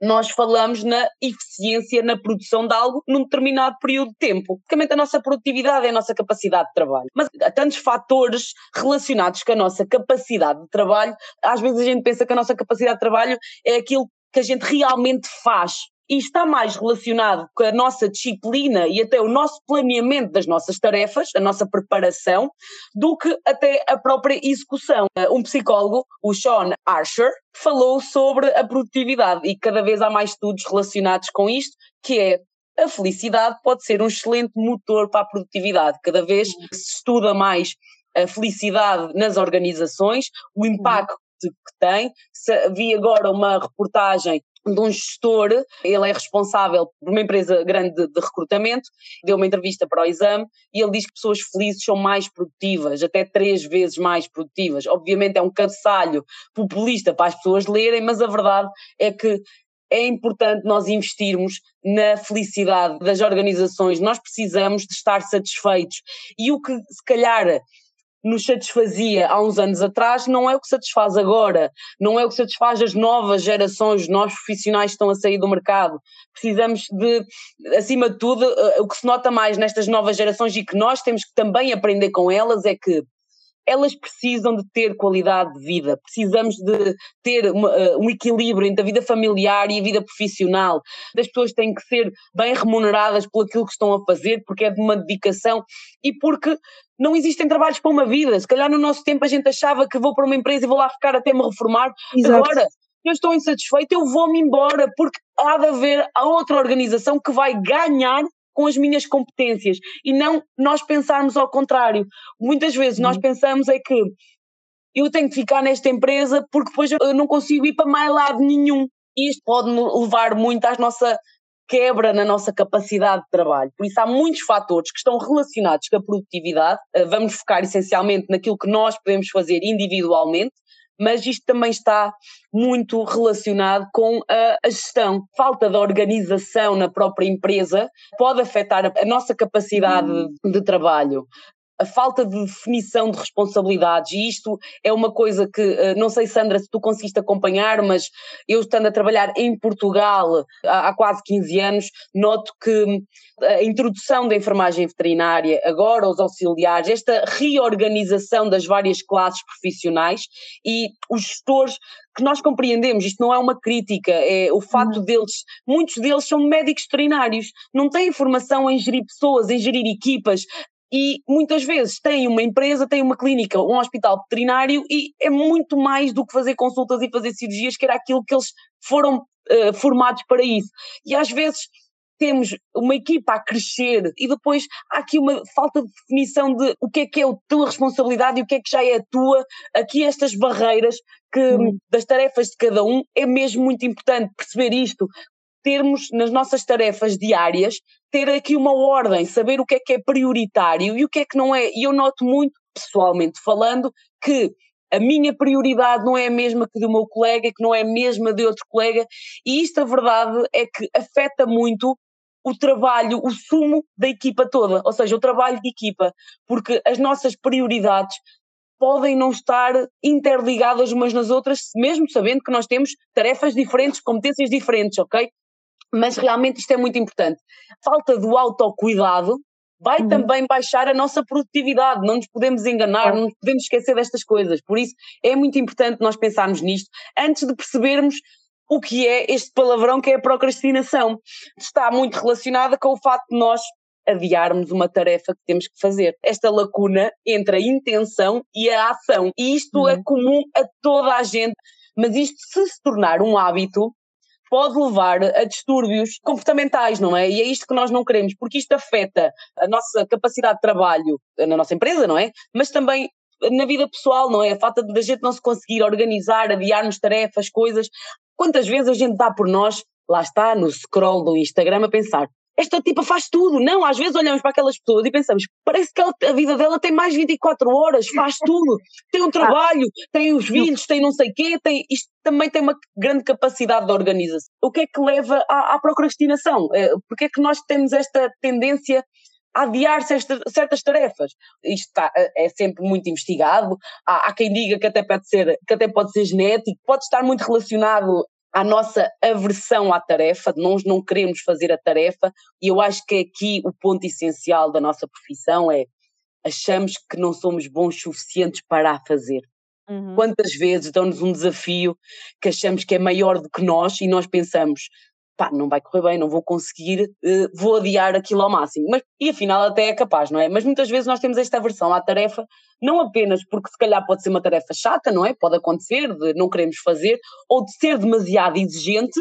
nós falamos na eficiência na produção de algo num determinado período de tempo. Basicamente, a nossa produtividade é a nossa capacidade de trabalho. Mas há tantos fatores relacionados com a nossa capacidade de trabalho. Às vezes a gente pensa que a nossa capacidade de trabalho é aquilo que a gente realmente faz e está mais relacionado com a nossa disciplina e até o nosso planeamento das nossas tarefas, a nossa preparação, do que até a própria execução. Um psicólogo, o Sean Archer, falou sobre a produtividade e cada vez há mais estudos relacionados com isto, que é a felicidade pode ser um excelente motor para a produtividade. Cada vez se estuda mais a felicidade nas organizações, o impacto que tem. Vi agora uma reportagem de um gestor, ele é responsável por uma empresa grande de, de, recrutamento, deu uma entrevista para o exame e ele diz que pessoas felizes são mais produtivas, até três vezes mais produtivas. Obviamente é um cabeçalho populista para as pessoas lerem, mas a verdade é que é importante nós investirmos na felicidade das organizações. Nós precisamos de estar satisfeitos. E o que se calhar nos satisfazia há uns anos atrás não é o que satisfaz agora, não é o que satisfaz as novas gerações, novos profissionais que estão a sair do mercado. Precisamos de, acima de tudo, eh, o que se nota mais nestas novas gerações e que nós temos que também aprender com elas é que elas precisam de ter qualidade de vida, precisamos de ter uma, uh, um equilíbrio entre a vida familiar e a vida profissional. As pessoas têm que ser bem remuneradas por aquilo que estão a fazer, porque é de uma dedicação e porque não existem trabalhos para uma vida. Se calhar no nosso tempo a gente achava que vou para uma empresa e vou lá ficar até me reformar. Exato. Agora, eu estou insatisfeito, eu vou-me embora, porque há de haver a outra organização que vai ganhar com as minhas competências e não nós pensarmos ao contrário. Muitas vezes nós uhum. pensamos é que eu tenho que ficar nesta empresa porque depois eu não consigo ir para mais lado nenhum. E isto pode levar muito à nossa quebra na nossa capacidade de trabalho. Por isso há muitos fatores que estão relacionados com a produtividade. Eh, vamos focar essencialmente naquilo que nós podemos fazer individualmente, mas isto também está muito relacionado com a, a, gestão. Falta de organização na própria empresa pode afetar a, a nossa capacidade hum. de trabalho a falta de definição de responsabilidades, e isto é uma coisa que, eh, não sei, Sandra, se tu conseguiste acompanhar, mas eu estando a trabalhar em Portugal há, quase 15 anos, noto que a introdução da enfermagem veterinária, agora os auxiliares, esta reorganização das várias classes profissionais e os gestores que nós compreendemos, isto não é uma crítica, é o facto uhum. deles, muitos deles são médicos veterinários, não têm formação em gerir pessoas, em gerir equipas, e muitas vezes tem uma empresa, tem uma clínica, um hospital veterinário e é muito mais do que fazer consultas e fazer cirurgias, que era aquilo que eles foram uh, formados para isso. E às vezes temos uma equipa a crescer e depois há aqui uma falta de definição de o que é que é a tua responsabilidade e o que é que já é a tua, aqui estas barreiras que hum. das tarefas de cada um, é mesmo muito importante perceber isto, termos nas nossas tarefas diárias, ter aqui uma ordem, saber o que é que é prioritário e o que é que não é. E eu noto muito, pessoalmente falando, que a minha prioridade não é a mesma que do meu colega, que não é a mesma de outro colega, e isto a verdade é que afeta muito o trabalho, o sumo da equipa toda, ou seja, o trabalho de equipa, porque as nossas prioridades podem não estar interligadas umas nas outras, mesmo sabendo que nós temos tarefas diferentes, competências diferentes, ok? Mas realmente isto é muito importante. Falta do autocuidado vai uhum. também baixar a nossa produtividade, não nos podemos enganar, não nos podemos esquecer destas coisas. Por isso é muito importante nós pensarmos nisto antes de percebermos o que é este palavrão que é a procrastinação. Está muito relacionada com o facto de nós adiarmos uma tarefa que temos que fazer. Esta lacuna entre a intenção e a ação. E isto é uhum. é comum a toda a gente, mas isto se se tornar um hábito, pode levar a distúrbios comportamentais, não é? E é isto que nós não queremos, porque isto afeta a nossa capacidade de trabalho na nossa empresa, não é? Mas também na vida pessoal, não é? A falta de a gente não se conseguir organizar, adiarmos tarefas, coisas. Quantas vezes a gente dá por nós, lá está, no scroll do Instagram, a pensar: esta tipa faz tudo. Não, às vezes olhamos para aquelas pessoas e pensamos, parece que ela, a vida dela tem mais 24 horas, faz tudo, tem um trabalho, tem os filhos, tem não sei o quê, tem, isto também tem uma grande capacidade de organização. O que é que leva à, à procrastinação? É, porque é que nós temos esta tendência a adiar certas tarefas. Isto está, é sempre muito investigado. Há, há, quem diga que até pode ser, que até pode ser genético, pode estar muito relacionado à nossa aversão à tarefa, nós não queremos fazer a tarefa, e eu acho que aqui o ponto essencial da nossa profissão é achamos que não somos bons suficientes para a fazer. Uhum. Quantas vezes dão-nos um desafio que achamos que é maior do que nós e nós pensamos, pá, não vai correr bem, não vou conseguir, uh, vou adiar aquilo ao máximo. Mas, e afinal até é capaz, não é? Mas muitas vezes nós temos esta aversão à tarefa, não apenas porque se calhar pode ser uma tarefa chata, não é? Pode acontecer de não queremos fazer, ou de ser demasiado exigente,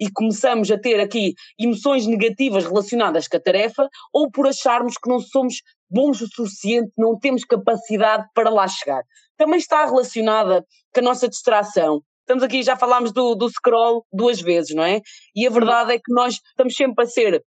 e começamos a ter aqui emoções negativas relacionadas com a tarefa, ou por acharmos que não somos bons o suficiente, não temos capacidade para lá chegar. Também está relacionada com a nossa distração estamos aqui, já falámos do, do scroll duas vezes, não é? E a verdade é que nós estamos sempre a ser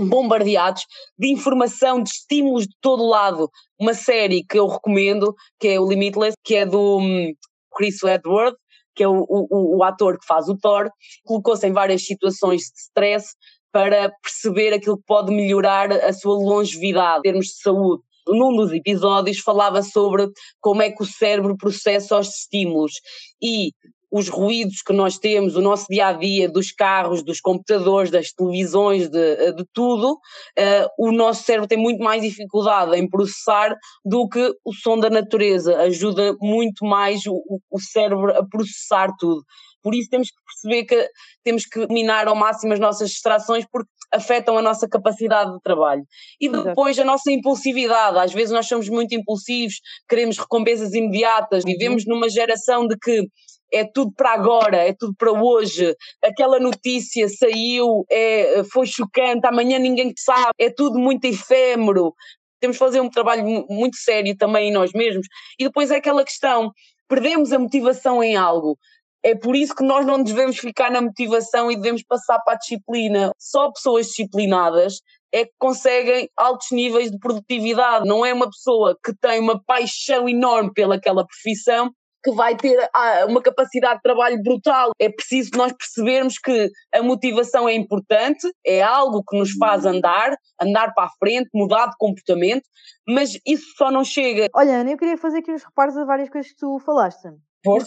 bombardeados de informação, de estímulos de todo lado. Uma série que eu recomendo, que é o Limitless, que é do um, Chris Edward, que é o, o, o ator que faz o Thor, colocou-se em várias situações de stress para perceber aquilo que pode melhorar a sua longevidade, em termos de saúde num dos episódios falava sobre como é que o cérebro processa os estímulos e os ruídos que nós temos, o nosso dia a dia, dos carros, dos computadores, das televisões, de, eh, de tudo, uh, o nosso cérebro tem muito mais dificuldade em processar do que o som da natureza. Ajuda muito mais o, o cérebro a processar tudo. Por isso temos que perceber que temos que minar ao máximo as nossas distrações porque afetam a nossa capacidade de trabalho. E depois a nossa impulsividade. Às vezes nós somos muito impulsivos, queremos recompensas imediatas, vivemos numa geração de que é tudo para agora, é tudo para hoje. Aquela notícia saiu, é, foi chocante, amanhã ninguém sabe, é tudo muito efêmero. Temos que fazer um trabalho muito sério também em nós mesmos. E depois é aquela questão: perdemos a motivação em algo. É por isso que nós não devemos ficar na motivação e devemos passar para a disciplina. Só pessoas disciplinadas é que conseguem altos níveis de produtividade. Não é uma pessoa que tem uma paixão enorme pelaquela profissão que vai ter ah, uma capacidade de trabalho brutal. É preciso nós percebermos que a motivação é importante, é algo que nos faz uhum. andar, andar para a frente, mudar de comportamento, mas isso só não chega. Olha, Ana, eu queria fazer aqui uns reparos a várias coisas que tu falaste.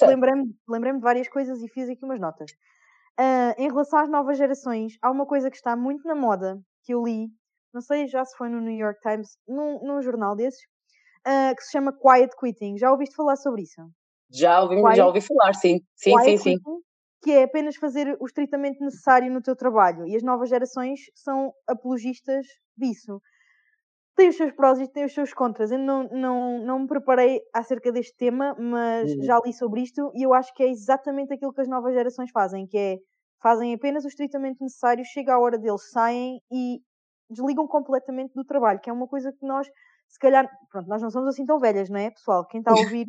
Lembrei-me lembrei de várias coisas e fiz aqui umas notas. Uh, em relação às novas gerações, há uma coisa que está muito na moda, que eu li, não sei já se foi no New York Times, num, num jornal desses, uh, que se chama Quiet Quitting. Já ouviste falar sobre isso? Já ouvi, já ouvi falar, sim. Sim, sim, sim. Que é apenas fazer o estritamente necessário no teu trabalho. E as novas gerações são apologistas disso. Tem os seus prós e tem os seus contras. Eu não, não, não me preparei acerca deste tema, mas uhum. já li sobre isto e eu acho que é exatamente aquilo que as novas gerações fazem, que é fazem apenas o estritamente necessário, chega a hora deles, saem e desligam completamente do trabalho, que é uma coisa que nós, se calhar, pronto, nós não somos assim tão velhas, não é, pessoal? Quem está a ouvir.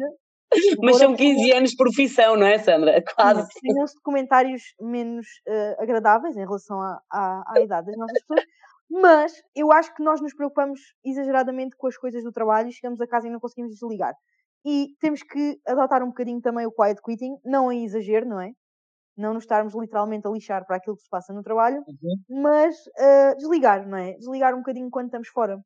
Mas são 15 anos de profissão, não é, Sandra? Quase. Tenham-se comentários menos uh, agradáveis em relação à, à, à idade das nossas pessoas, mas eu acho que nós nos preocupamos exageradamente com as coisas do trabalho e chegamos a casa e não conseguimos desligar. E temos que adotar um bocadinho também o quiet quitting, não em exagero, não é? Não nos estarmos literalmente a lixar para aquilo que se passa no trabalho, uhum. mas uh, desligar, não é? Desligar um bocadinho quando estamos fora.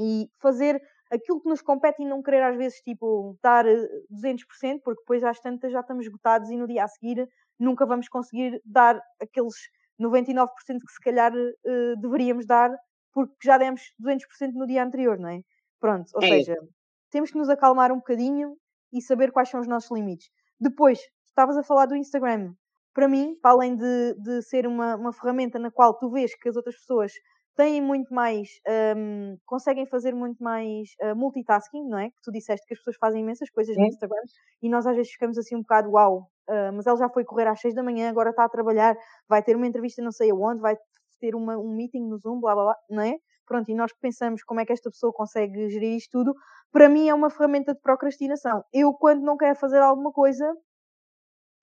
E fazer aquilo que nos compete e não querer às vezes tipo estar 200%, eh, porque depois às tantas já estamos esgotados e no dia a seguir nunca vamos conseguir dar aqueles 99% que se calhar uh, deveríamos dar porque já demos 200% no dia anterior, não é? Pronto, ou é. seja, temos que nos acalmar um bocadinho e saber quais são os nossos limites. Depois, estavas a falar do Instagram. Para mim, para além de, de ser uma, uma ferramenta na qual tu vês que as outras pessoas têm muito mais, um, conseguem fazer muito mais uh, multitasking, não é? Que tu disseste que as pessoas fazem imensas coisas no Instagram e nós às vezes ficamos assim um bocado, uau, uh, mas ela já foi correr às 6 da manhã, agora está a trabalhar, vai ter uma entrevista não sei aonde, vai ter uma, um meeting no Zoom, blá blá blá, não é? Pronto, e nós pensamos como é que esta pessoa consegue gerir isto tudo, para mim é uma ferramenta de procrastinação. Eu, quando não quero fazer alguma coisa,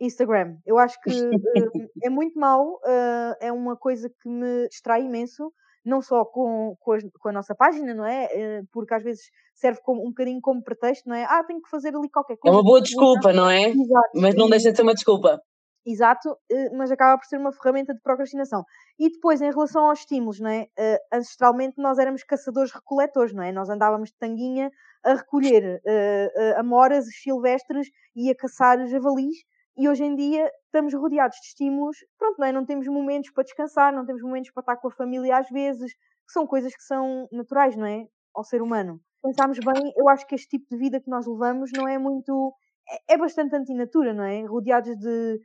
Instagram. Eu acho que uh, é muito mau, uh, é uma coisa que me distrai imenso, não só com, com, a, com a nossa página, não é? Uh, porque às vezes serve como, um bocadinho como pretexto, não é? Ah, tenho que fazer ali qualquer coisa. É uma boa desculpa, não é? Exato. Mas não deixa de ser uma desculpa. Exato, mas acaba por ser uma ferramenta de procrastinação. E depois, em relação aos estímulos, não é? ancestralmente nós éramos caçadores-recoletores, não é? Nós andávamos de tanguinha a recolher amoras silvestres e a caçar javalis, e hoje em dia estamos rodeados de estímulos, pronto, não é? Não temos momentos para descansar, não temos momentos para estar com a família às vezes, que são coisas que são naturais, não é? Ao ser humano. Pensarmos bem, eu acho que este tipo de vida que nós levamos não é muito. é, é bastante antinatura, não é? Rodeados de,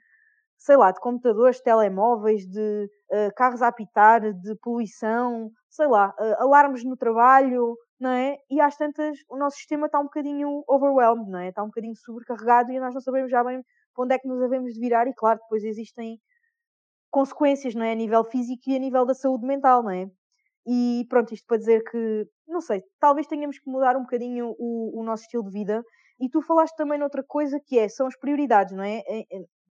sei lá, de computadores, telemóveis, de uh, carros a apitar, de poluição, sei lá, uh, alarmes no trabalho, não é? E às tantas o nosso sistema está um bocadinho overwhelmed, não é? Está um bocadinho sobrecarregado e nós não sabemos já bem para onde é que nos devemos de virar e claro, depois existem consequências, não é? A nível físico e a nível da saúde mental, não é? E pronto, isto para dizer que, não sei, talvez tenhamos que mudar um bocadinho o, o nosso estilo de vida. E tu falaste também noutra coisa que é, são as prioridades, não é?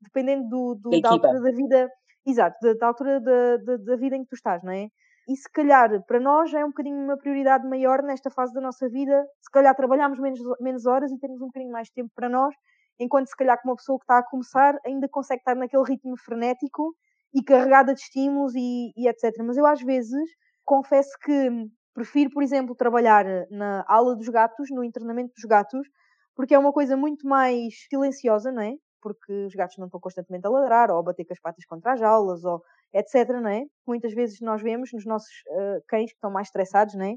Dependendo do, do da, altura da vida, exato, da, da altura da, da, da, vida em que tu estás, não é? E se calhar para nós é um bocadinho uma prioridade maior nesta fase da nossa vida, se calhar trabalhamos menos, menos horas e temos um bocadinho mais tempo para nós enquanto se calhar que uma pessoa que está a começar ainda consegue estar naquele ritmo frenético e carregada de estímulos e, e etc. Mas eu às vezes confesso que prefiro, por exemplo, trabalhar na aula dos gatos, no internamento dos gatos, porque é uma coisa muito mais silenciosa, não é? Porque os gatos não estão constantemente a ladrar ou a bater com as patas contra as jaulas ou etc, não é? Muitas vezes nós vemos nos nossos uh, cães que estão mais estressados, não é?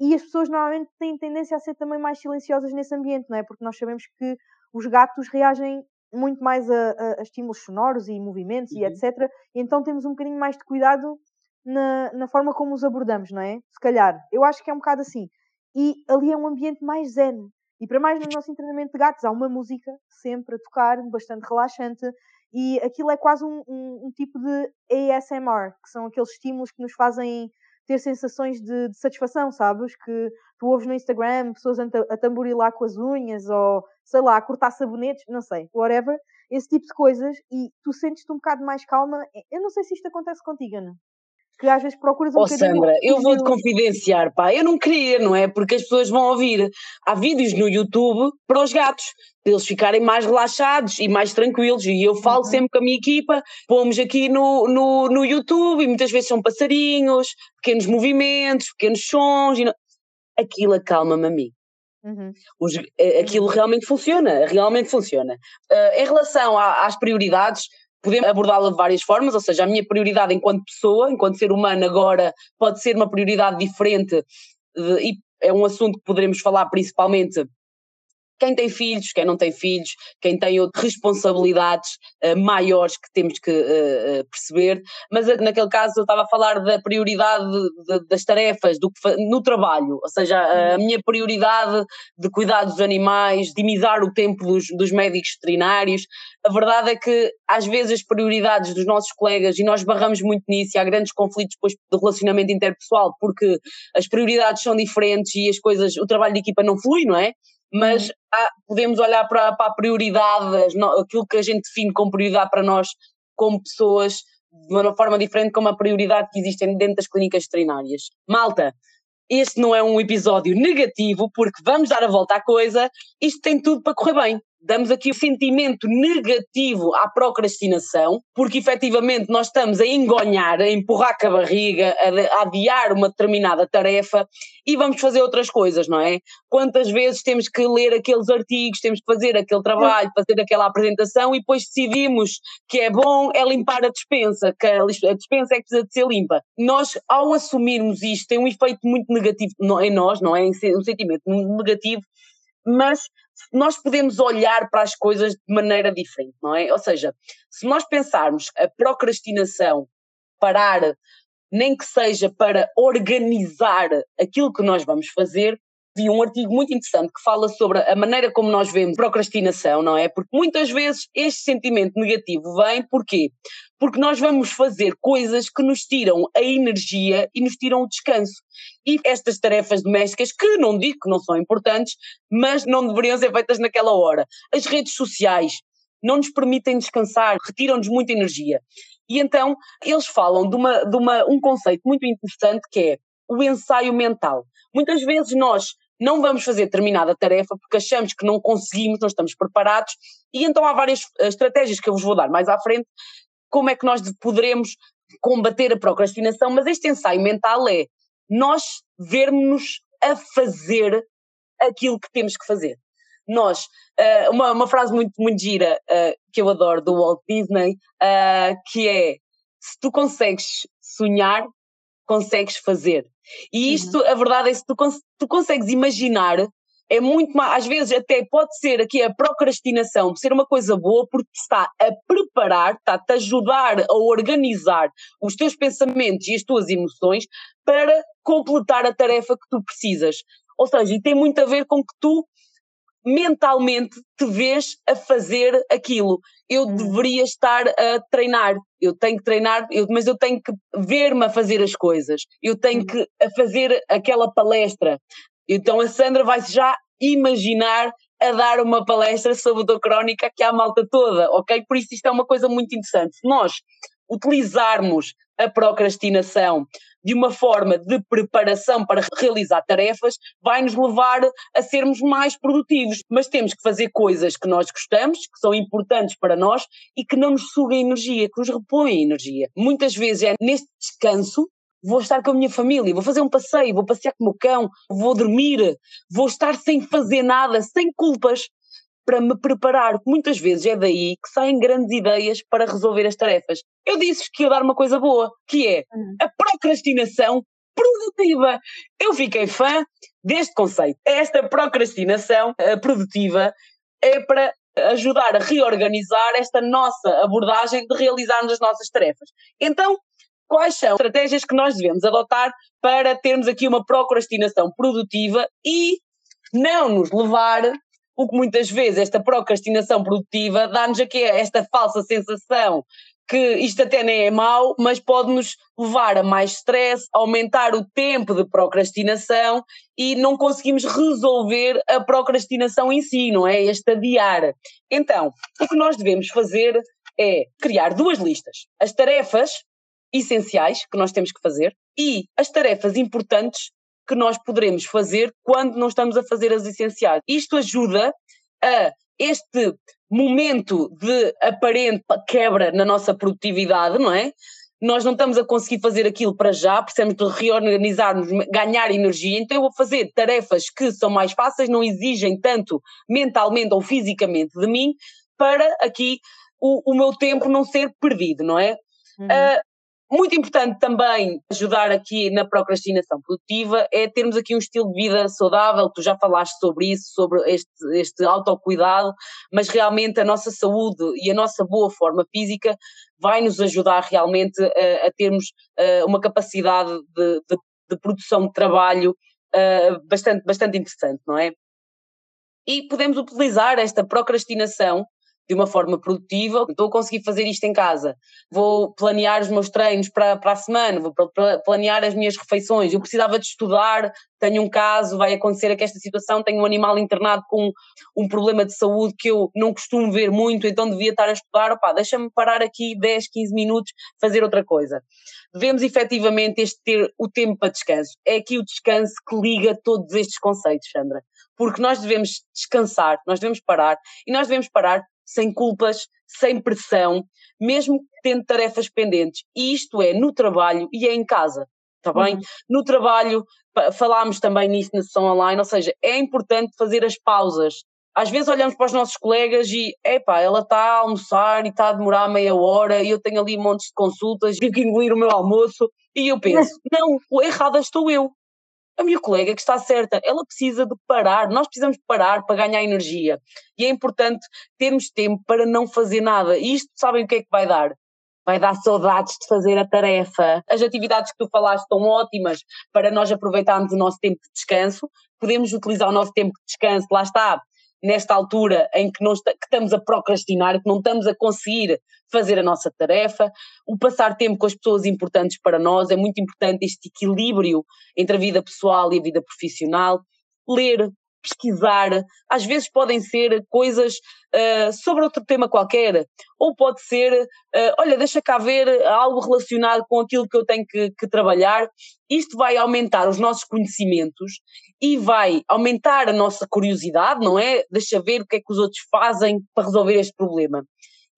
E as pessoas normalmente têm tendência a ser também mais silenciosas nesse ambiente, não é? Porque nós sabemos que os gatos reagem muito mais a, a, a estímulos sonoros e movimentos uhum. e etc. Então temos um bocadinho mais de cuidado na, na forma como os abordamos, não é? Se calhar. Eu acho que é um bocado assim. E ali é um ambiente mais zen. E para mais no nosso treinamento de gatos há uma música sempre a tocar, bastante relaxante, e aquilo é quase um, um, um tipo de ASMR, que são aqueles estímulos que nos fazem ter sensações de, de, satisfação, sabes? Que tu ouves no Instagram pessoas a, a tamborilar com as unhas ou, sei lá, a cortar sabonetes, não sei, whatever, esse tipo de coisas e tu sentes-te um bocado mais calma. Eu não sei se isto acontece contigo, Ana. Que às vezes procuras um oh, Sandra, eu vou-te confidenciar, pá, eu não queria, não é? Porque as pessoas vão ouvir. Há vídeos no YouTube para os gatos, para eles ficarem mais relaxados e mais tranquilos. E eu falo uhum. sempre com a minha equipa, pomos aqui no, no, no YouTube e muitas vezes são passarinhos, pequenos movimentos, pequenos sons. E não... Aquilo acalma-me a mim. Uhum. Os, eh, aquilo uhum. realmente funciona, realmente funciona. Uh, em relação a, às prioridades, podemos abordá-la de várias formas, ou seja, a minha prioridade enquanto pessoa, enquanto ser humano agora, pode ser uma prioridade diferente de, e é um assunto que poderemos falar principalmente quem tem filhos, quem não tem filhos, quem tem responsabilidades uh, maiores que temos que uh, perceber, mas naquele caso eu estava a falar da prioridade de, de, das tarefas do, no trabalho, ou seja, a, a, minha prioridade de cuidar dos animais, de imizar o tempo dos, dos médicos veterinários. A verdade é que às vezes as prioridades dos nossos colegas, e nós barramos muito nisso, e há grandes conflitos depois do relacionamento interpessoal, porque as prioridades são diferentes e as coisas, o trabalho de equipa não flui, não é? Mas uhum. há, podemos olhar para, para a prioridade, aquilo que a gente define como prioridade para nós, como pessoas, de uma forma diferente, como a prioridade que existem dentro das clínicas veterinárias. Malta, este não é um episódio negativo, porque vamos dar a volta à coisa, isto tem tudo para correr bem damos aqui o sentimento negativo à procrastinação, porque efetivamente nós estamos a engonhar, a empurrar com a barriga, a, adiar uma determinada tarefa e vamos fazer outras coisas, não é? Quantas vezes temos que ler aqueles artigos, temos que fazer aquele trabalho, fazer aquela apresentação e depois decidimos que é bom é limpar a dispensa, que a dispensa é que precisa de ser limpa. Nós, ao assumirmos isto, tem um efeito muito negativo em nós, não é? Um sentimento negativo mas nós podemos olhar para as coisas de maneira diferente, não é? Ou seja, se nós pensarmos a procrastinação parar, nem que seja para organizar aquilo que nós vamos fazer, vi um artigo muito interessante que fala sobre a maneira como nós vemos procrastinação, não é? Porque muitas vezes este sentimento negativo vem porquê? Porque nós vamos fazer coisas que nos tiram a energia e nos tiram o descanso. E estas tarefas domésticas, que não digo que não são importantes, mas não deveriam ser feitas naquela hora. As redes sociais não nos permitem descansar, retiram-nos muita energia. E então eles falam de, uma, de uma, um conceito muito interessante que é o ensaio mental. Muitas vezes nós não vamos fazer determinada tarefa porque achamos que não conseguimos, não estamos preparados, e então há várias eh, estratégias que eu vos vou dar mais à frente, como é que nós poderemos combater a procrastinação, mas este ensaio mental é nós vermos a fazer aquilo que temos que fazer. Nós, uh, uma, uma frase muito, muito gira uh, que eu adoro do Walt Disney, uh, que é se tu consegues sonhar, consegues fazer. E uhum. isto, uhum. a verdade é que tu, cons tu consegues imaginar, é muito mais, às vezes até pode ser aqui a procrastinação, ser uma coisa boa, porque está a preparar, está-te a ajudar a organizar os teus pensamentos e as tuas emoções para completar a tarefa que tu precisas. Ou seja, e tem muito a ver com que tu mentalmente te vês a fazer aquilo. Eu hum. deveria estar a treinar, eu tenho que treinar, eu, mas eu tenho que ver-me a fazer as coisas, eu tenho hum. que a fazer aquela palestra. Então a Sandra vai já imaginar a dar uma palestra sobre a crónica que há a malta toda, ok? Por isso isto é uma coisa muito interessante. Se nós utilizarmos a procrastinação de uma forma de preparação para realizar tarefas, vai nos levar a sermos mais produtivos. Mas temos que fazer coisas que nós gostamos, que são importantes para nós e que não nos sugam energia, que nos repõem energia. Muitas vezes é neste descanso vou estar com a minha família, vou fazer um passeio, vou passear com o meu cão, vou dormir, vou estar sem fazer nada, sem culpas, para me preparar. Muitas vezes é daí que saem grandes ideias para resolver as tarefas. Eu disse que ia dar uma coisa boa, que é uhum. a procrastinação produtiva. Eu fiquei fã deste conceito. Esta procrastinação eh, produtiva é para ajudar a reorganizar esta nossa abordagem de realizarmos as nossas tarefas. Então, quais são as estratégias que nós devemos adotar para termos aqui uma procrastinação produtiva e não nos levar o que muitas vezes esta procrastinação produtiva dá-nos aqui esta falsa sensação que isto até nem é mau, mas pode-nos levar a mais stress, aumentar o tempo de procrastinação e não conseguimos resolver a procrastinação em si, não é? Este adiar. Então, o que nós devemos fazer é criar duas listas. As tarefas essenciais que nós temos que fazer e as tarefas importantes que nós poderemos fazer quando não estamos a fazer as essenciais. Isto ajuda a este momento de aparente quebra na nossa produtividade, não é? Nós não estamos a conseguir fazer aquilo para já, precisamos de reorganizar-nos, ganhar energia, então eu vou fazer tarefas que são mais fáceis, não exigem tanto mentalmente ou fisicamente de mim, para aqui o, o meu tempo não ser perdido, não é? Uhum. Uh, Muito importante também ajudar aqui na procrastinação produtiva é termos aqui um estilo de vida saudável. Tu já falaste sobre isso, sobre este, este autocuidado, mas realmente a nossa saúde e a nossa boa forma física vai nos ajudar realmente a, a termos uma capacidade de, de, de, produção de trabalho bastante, bastante interessante, não é? E podemos utilizar esta procrastinação de uma forma produtiva, estou a conseguir fazer isto em casa, vou planear os meus treinos para, para a semana, vou planear as minhas refeições, eu precisava de estudar, tenho um caso, vai acontecer aqui esta situação, tenho um animal internado com um problema de saúde que eu não costumo ver muito, então devia estar a estudar, opá, deixa-me parar aqui 10, 15 minutos, fazer outra coisa. Devemos efetivamente este ter o tempo para descanso. É aqui o descanso que liga todos estes conceitos, Sandra. Porque nós devemos descansar, nós devemos parar, e nós devemos parar sem culpas, sem pressão, mesmo tendo tarefas pendentes. E isto é no trabalho e é em casa, está bem? Uhum. No trabalho, falámos também nisso na sessão online, ou seja, é importante fazer as pausas. Às vezes olhamos para os nossos colegas e, epá, ela está a almoçar e está a demorar meia hora e eu tenho ali montes de consultas, tive que engolir o meu almoço e eu penso, não, errada estou eu a minha colega que está certa, ela precisa de parar, nós precisamos parar para ganhar energia. E é importante termos tempo para não fazer nada. E isto sabem o que é que vai dar? Vai dar saudades de fazer a tarefa. As atividades que tu falaste estão ótimas para nós aproveitarmos o nosso tempo de descanso. Podemos utilizar o nosso tempo de descanso, lá está, nesta altura em que, nós, que estamos a procrastinar, que não estamos a conseguir fazer a nossa tarefa, o passar tempo com as pessoas importantes para nós, é muito importante este equilíbrio entre a vida pessoal e a vida profissional, ler, pesquisar, às vezes podem ser coisas uh, sobre outro tema qualquer, ou pode ser, uh, olha, deixa cá ver algo relacionado com aquilo que eu tenho que, que trabalhar. Isto vai aumentar os nossos conhecimentos e vai aumentar a nossa curiosidade, não é? Deixa ver o que é que os outros fazem para resolver este problema.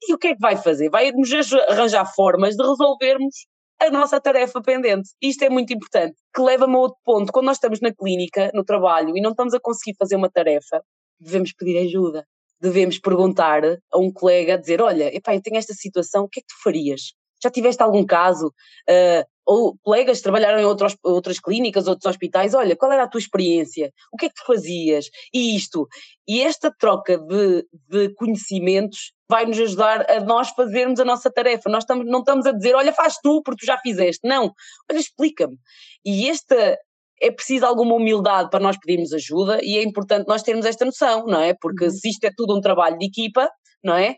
E o que é que vai fazer? Vai nos arranjar formas de resolvermos a nossa tarefa pendente. Isto é muito importante, que leva-me a outro ponto. Quando nós estamos na clínica, no trabalho, e não estamos a conseguir fazer uma tarefa, devemos pedir ajuda. Devemos perguntar a um colega, dizer, olha, epá, eu tenho esta situação, o que é que tu farias? Já tiveste algum caso? Uh, ou colegas trabalharam em outros, outras clínicas, outros hospitais, olha, qual era a tua experiência? O que é que tu fazias? E isto. E esta troca de, de conhecimentos vai nos ajudar a nós fazermos a nossa tarefa. Nós estamos, não estamos a dizer, olha, faz tu, porque tu já fizeste. Não, olha, explica-me. E esta é preciso alguma humildade para nós pedirmos ajuda e é importante nós termos esta noção, não é? Porque uhum. se isto é tudo um trabalho de equipa, não é?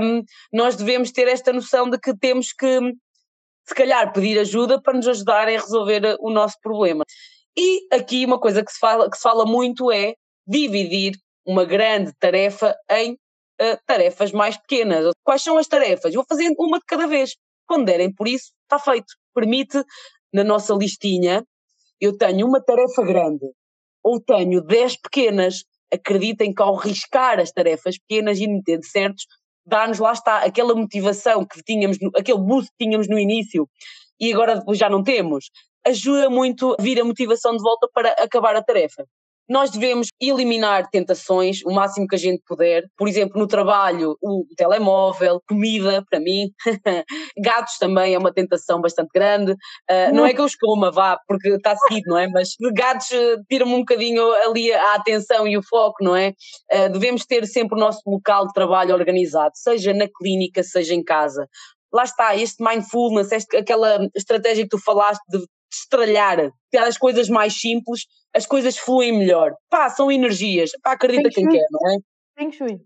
Um, nós devemos ter esta noção de que temos que, se calhar, pedir ajuda para nos ajudarem a resolver o nosso problema. E aqui uma coisa que se fala, que se fala muito é dividir uma grande tarefa em uh, tarefas mais pequenas. Quais são as tarefas? Vou fazer uma de cada vez. Quando derem por isso, está feito. Permite, na nossa listinha, eu tenho uma tarefa grande ou tenho 10 pequenas acreditem que ao riscar as tarefas pequenas e metendo certos, dá-nos lá está aquela motivação que tínhamos, aquele boost que tínhamos no início e agora já não temos, ajuda muito a vir a motivação de volta para acabar a tarefa. Nós devemos eliminar tentações o máximo que a gente puder. Por exemplo, no trabalho, o telemóvel, comida, para mim. Gatos também é uma tentação bastante grande. Uh, não é que eu os coma, vá, porque está seguido, não é? Mas gatos uh, tiram-me um bocadinho ali a atenção e o foco, não é? Uh, devemos ter sempre o nosso local de trabalho organizado, seja na clínica, seja em casa lá está, este mindfulness, este, aquela estratégia que tu falaste de estralhar, as coisas mais simples, as coisas fluem melhor. Pá, são energias. Pá, acredita quem quer, não é? Feng Shui.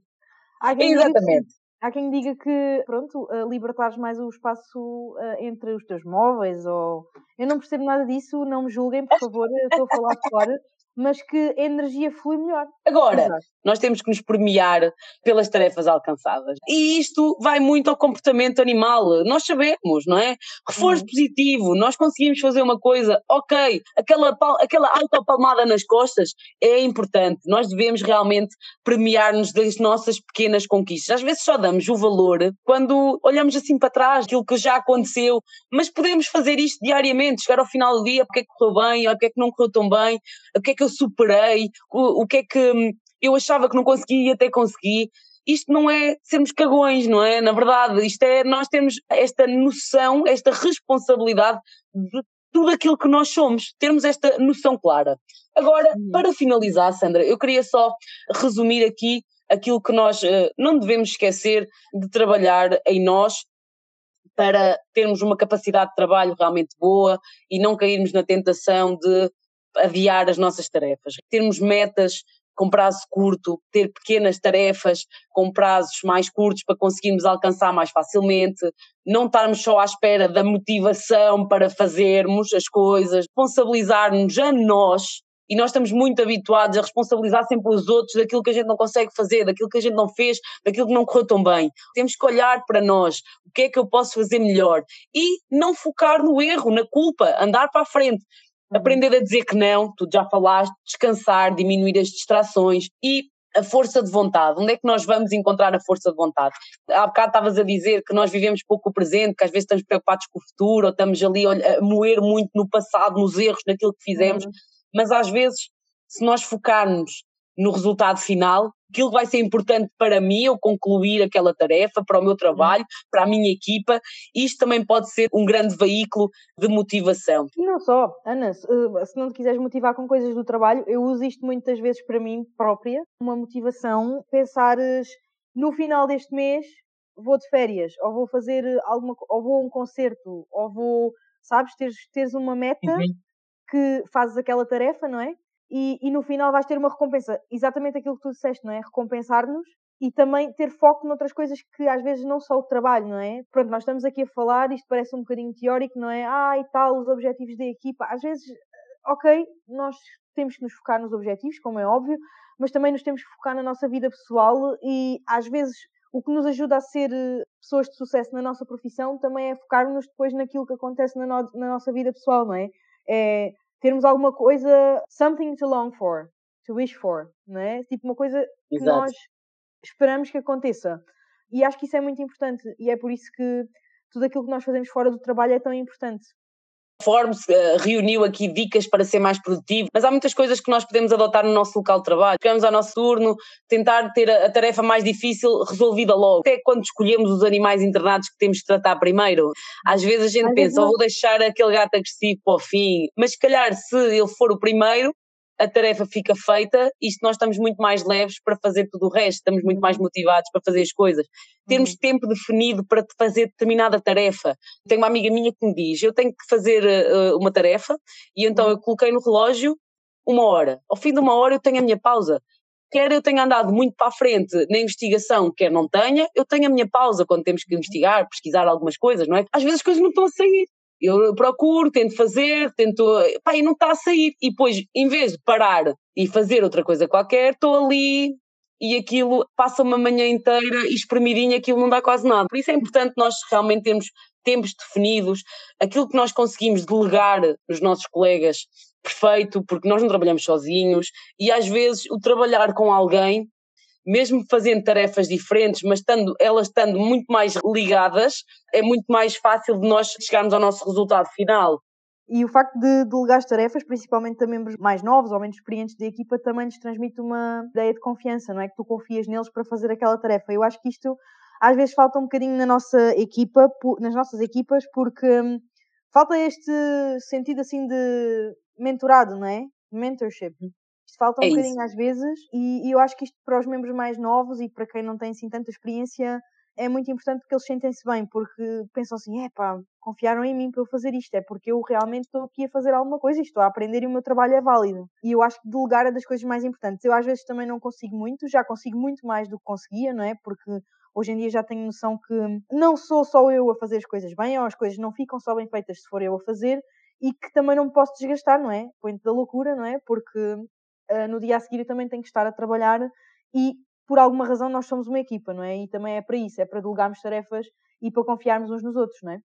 Há quem Exatamente. Diga, há quem diga que, pronto, uh, libertares mais o espaço uh, entre os teus móveis ou... Eu não percebo nada disso, não me julguem, por favor, estou a falar fora mas que a energia flui melhor. Agora, Exato. nós temos que nos premiar pelas tarefas alcançadas. E isto vai muito ao comportamento animal. Nós sabemos, não é? Reforço uhum. positivo, nós conseguimos fazer uma coisa, ok, aquela, aquela autopalmada nas costas é importante. Nós devemos realmente premiar-nos das nossas pequenas conquistas. Às vezes só damos o valor quando olhamos assim para trás, aquilo que já aconteceu, mas podemos fazer isto diariamente, chegar ao final do dia, porque é que correu bem, o que é que não correu tão bem, o que é que eu superei, o, o que é que hum, eu achava que não conseguia e até consegui. isto não é sermos cagões, não é? Na verdade, isto é nós temos esta noção, esta responsabilidade de tudo aquilo que nós somos, termos esta noção clara. Agora, uhum. para finalizar, Sandra, eu queria só resumir aqui aquilo que nós uh, não devemos esquecer de trabalhar em nós para termos uma capacidade de trabalho realmente boa e não cairmos na tentação de adiar as nossas tarefas. Termos metas com prazo curto, ter pequenas tarefas com prazos mais curtos para conseguirmos alcançar mais facilmente, não estarmos só à espera da motivação para fazermos as coisas, responsabilizar-nos a nós. E nós estamos muito habituados a responsabilizar sempre os outros daquilo que a gente não consegue fazer, daquilo que a gente não fez, daquilo que não correu tão bem. Temos que olhar para nós, o que é que eu posso fazer melhor e não focar no erro, na culpa, andar para a frente. Uhum. Aprender a dizer que não, tu já falaste, descansar, diminuir as distrações e a força de vontade. Onde é que nós vamos encontrar a força de vontade? Há bocado estavas a dizer que nós vivemos pouco o presente, que às vezes estamos preocupados com o futuro, ou estamos ali a moer muito no passado, nos erros, naquilo que fizemos, uhum. mas às vezes, se nós focarmos no resultado final, aquilo vai ser importante para mim, eu concluir aquela tarefa, para o meu trabalho, para a minha equipa, isto também pode ser um grande veículo de motivação. E não só, Ana, se eh, não te quiseres motivar com coisas do trabalho, eu uso isto muitas vezes para mim própria, uma motivação, pensares no final deste mês vou de férias, ou vou fazer alguma, ou vou a um concerto, ou vou, sabes, teres, teres uma meta uhum. que fazes aquela tarefa, não é? E, e no final vais ter uma recompensa. Exatamente aquilo que tu disseste, não é? Recompensar-nos e também ter foco noutras coisas que às vezes não só o trabalho, não é? Pronto, nós estamos aqui a falar, isto parece um bocadinho teórico, não é? Ah, e tal, os objetivos da equipa. Às vezes, ok, nós temos que nos focar nos objetivos, como é óbvio, mas também nos temos que focar na nossa vida pessoal e às vezes o que nos ajuda a ser eh, pessoas de sucesso na nossa profissão também é focar-nos depois naquilo que acontece na, no na nossa vida pessoal, não é? É termos alguma coisa, something to long for, to wish for, não é? Tipo uma coisa que Exato. nós esperamos que aconteça. E acho que isso é muito importante e é por isso que tudo aquilo que nós fazemos fora do trabalho é tão importante. Forbes uh, reuniu aqui dicas para ser mais produtivo, mas há muitas coisas que nós podemos adotar no nosso local de trabalho. Chegamos ao nosso turno, tentar ter a, a, tarefa mais difícil resolvida logo. Até quando escolhemos os animais internados que temos de tratar primeiro. Às vezes a gente pensa, oh, vou deixar aquele gato agressivo para o fim, mas se calhar se ele for o primeiro, a tarefa fica feita e nós estamos muito mais leves para fazer tudo o resto, estamos muito mais motivados para fazer as coisas. Termos uhum. tempo definido para fazer determinada tarefa. Tenho uma amiga minha que me diz: eu tenho que fazer uh, uma tarefa e então uhum. eu coloquei no relógio uma hora. Ao fim de uma hora eu tenho a minha pausa. Quer eu tenha andado muito para a frente na investigação, quer não tenha, eu tenho a minha pausa quando temos que investigar, pesquisar algumas coisas, não é? Às vezes as coisas não estão a sair. Eu procuro, tento fazer, tento. Pá, e não está a sair. E depois, em vez de parar e fazer outra coisa qualquer, estou ali e aquilo passa uma manhã inteira e espremidinho, aquilo não dá quase nada. Por isso é importante nós realmente termos tempos definidos, aquilo que nós conseguimos delegar nos nossos colegas, perfeito, porque nós não trabalhamos sozinhos e às vezes o trabalhar com alguém mesmo fazendo tarefas diferentes, mas estando, elas estando muito mais ligadas, é muito mais fácil de nós chegarmos ao nosso resultado final. E o facto de delegar as tarefas, principalmente a membros mais novos ou menos experientes da equipa, também nos transmite uma ideia de confiança, não é? Que tu confias neles para fazer aquela tarefa. Eu acho que isto às vezes falta um bocadinho na nossa equipa, nas nossas equipas, porque hum, falta este sentido assim de mentorado, não é? Mentorship. Falta um é bocadinho isso. às vezes, e, e, eu acho que isto para os membros mais novos e para quem não tem assim tanta experiência é muito importante porque eles sentem-se bem, porque pensam assim, é pá, confiaram em mim para eu fazer isto, é porque eu realmente estou aqui a fazer alguma coisa e estou a aprender e o meu trabalho é válido. E eu acho que delegar é das coisas mais importantes. Eu às vezes também não consigo muito, já consigo muito mais do que conseguia, não é? Porque hoje em dia já tenho noção que não sou só eu a fazer as coisas bem, ou as coisas não ficam só bem feitas se for eu a fazer, e que também não me posso desgastar, não é? Ponto da loucura, não é? Porque uh, no dia a seguir eu também tenho que estar a trabalhar e por alguma razão nós somos uma equipa, não é? E também é para isso, é para delegarmos tarefas e para confiarmos uns nos outros, não é?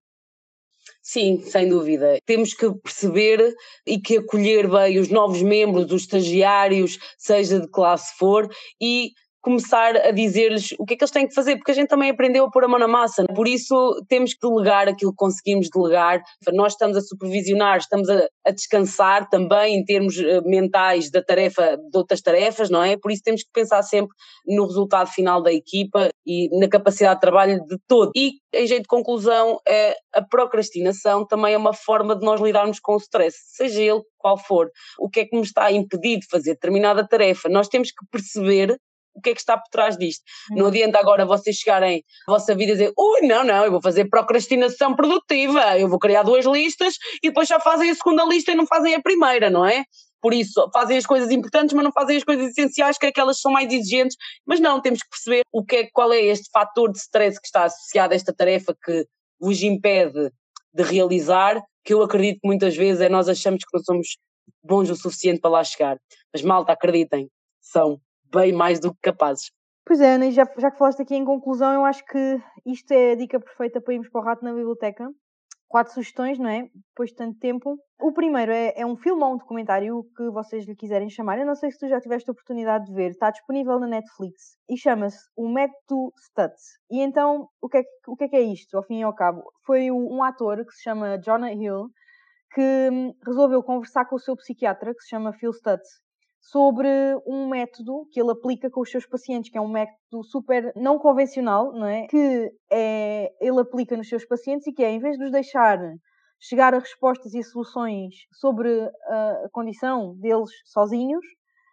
Sim, sem dúvida. Temos que perceber e que acolher bem os novos membros, os estagiários, seja de classe for, e começar a dizer-lhes o que é que eles têm que fazer, porque a gente também aprendeu a pôr a mão na massa. Por isso temos que delegar aquilo que conseguimos delegar. Nós estamos a supervisionar, estamos a, a descansar também em termos eh, mentais da tarefa, de outras tarefas, não é? Por isso temos que pensar sempre no resultado final da equipa e na capacidade de trabalho de todo. E, em jeito de conclusão, é, a procrastinação também é uma forma de nós lidarmos com o stress, seja ele qual for. O que é que me está a impedir de fazer determinada tarefa? Nós temos que perceber o que é que está por trás disto. Hum. Não adianta agora vocês chegarem à vossa vida e dizer, ui, não, não, eu vou fazer procrastinação produtiva, eu vou criar duas listas e depois já fazem a segunda lista e não fazem a primeira, não é? Por isso, fazem as coisas importantes, mas não fazem as coisas essenciais, que é aquelas que são mais exigentes. Mas não, temos que perceber o que é, qual é este fator de stress que está associado a esta tarefa que vos impede de realizar, que eu acredito que muitas vezes é nós achamos que não somos bons o suficiente para lá chegar. Mas malta, acreditem, são bem mais do que capazes. Pois é, Ana, já, já que falaste aqui em conclusão, eu acho que isto é a dica perfeita para irmos para o rato na biblioteca. Quatro sugestões, não é? Depois de tanto tempo. O primeiro é, é um filme ou um documentário que vocês lhe quiserem chamar. Eu não sei se tu já tiveste a oportunidade de ver. Está disponível na Netflix e chama-se O Método Stutz. E então, o que, é, o que é que é isto, ao fim e ao cabo? Foi um ator que se chama Jonah Hill que hum, resolveu conversar com o seu psiquiatra, que se chama Phil Stutz, sobre um método que ele aplica com os seus pacientes, que é um método super não convencional, não é? Que é, ele aplica nos seus pacientes e que é, em vez de os deixar chegar a respostas e soluções sobre a condição deles sozinhos,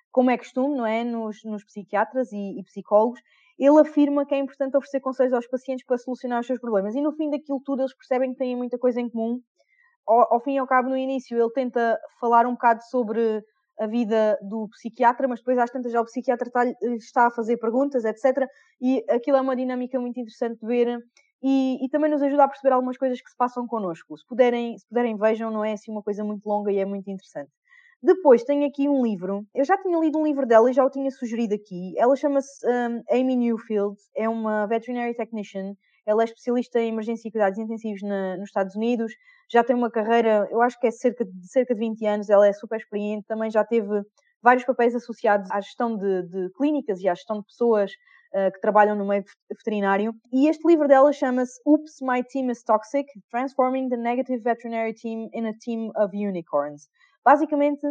como é costume, não é? Nos, nos psiquiatras e, e, psicólogos, ele afirma que é importante oferecer conselhos aos pacientes para solucionar os seus problemas. E no fim daquilo tudo, eles percebem que têm muita coisa em comum. Ao, ao fim e ao cabo, no início, ele tenta falar um bocado sobre a vida do psiquiatra, mas depois às tantas já o psiquiatra está, está a fazer perguntas, etc. E aquilo é uma dinâmica muito interessante de ver e, e, também nos ajuda a perceber algumas coisas que se passam connosco. Se puderem, se puderem vejam, não é assim uma coisa muito longa e é muito interessante. Depois tenho aqui um livro. Eu já tinha lido um livro dela e já o tinha sugerido aqui. Ela chama-se um, Amy Newfield, é uma veterinary technician. Ela é especialista em emergência e cuidados intensivos na, nos Estados Unidos já tem uma carreira, eu acho que é cerca de, cerca de 20 anos, ela é super experiente, também já teve vários papéis associados à gestão de, de clínicas e à gestão de pessoas uh, que trabalham no meio veterinário. E este livro dela chama-se Oops, My Team is Toxic: Transforming the Negative Veterinary Team in a Team of Unicorns. Basicamente,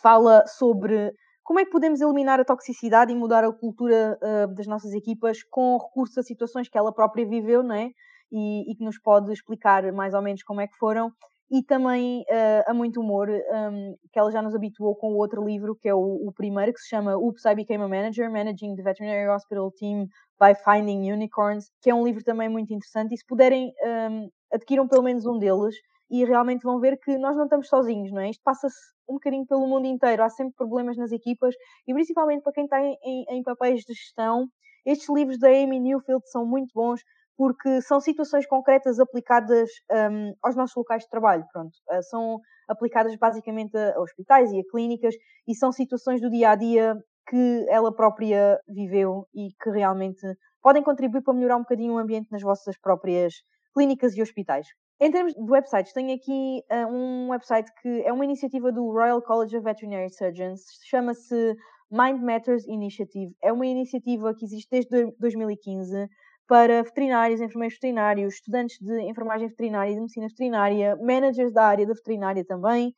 fala sobre como é que podemos eliminar a toxicidade e mudar a cultura uh, das nossas equipas com recurso a situações que ela própria viveu, não é? e, e, que nos pode explicar mais ou menos como é que foram. E também uh, a muito humor, um, que ela já nos habituou com o outro livro, que é o, o, primeiro, que se chama Oops, I Became a Manager, Managing the Veterinary Hospital Team by Finding Unicorns, que é um livro também muito interessante. E se puderem, um, adquiram pelo menos um deles e realmente vão ver que nós não estamos sozinhos, não é? Isto passa-se um bocadinho pelo mundo inteiro, há sempre problemas nas equipas e principalmente para quem está em, em, em papéis de gestão. Estes livros da Amy Newfield são muito bons porque são situações concretas aplicadas um, aos nossos locais de trabalho, pronto. Uh, são aplicadas basicamente a, a, hospitais e a clínicas e são situações do dia a dia que ela própria viveu e que realmente podem contribuir para melhorar um bocadinho o ambiente nas vossas próprias clínicas e hospitais. Em termos de websites, tenho aqui uh, um website que é uma iniciativa do Royal College of Veterinary Surgeons, chama-se Mind Matters Initiative. É uma iniciativa que existe desde 2015 para veterinários, enfermeiros veterinários, estudantes de enfermagem veterinária e de medicina veterinária, managers da área da veterinária também,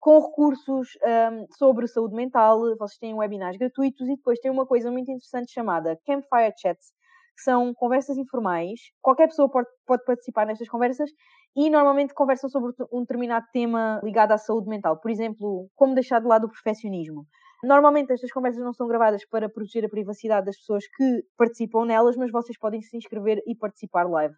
com recursos um, sobre saúde mental. Vocês têm webinars gratuitos e depois tem uma coisa muito interessante chamada Campfire Chats, que são conversas informais. Qualquer pessoa pode, pode participar nestas conversas e normalmente conversam sobre um determinado tema ligado à saúde mental. Por exemplo, como deixar de lado o perfeccionismo. Normalmente estas conversas não são gravadas para proteger a privacidade das pessoas que participam nelas, mas vocês podem se inscrever e participar live.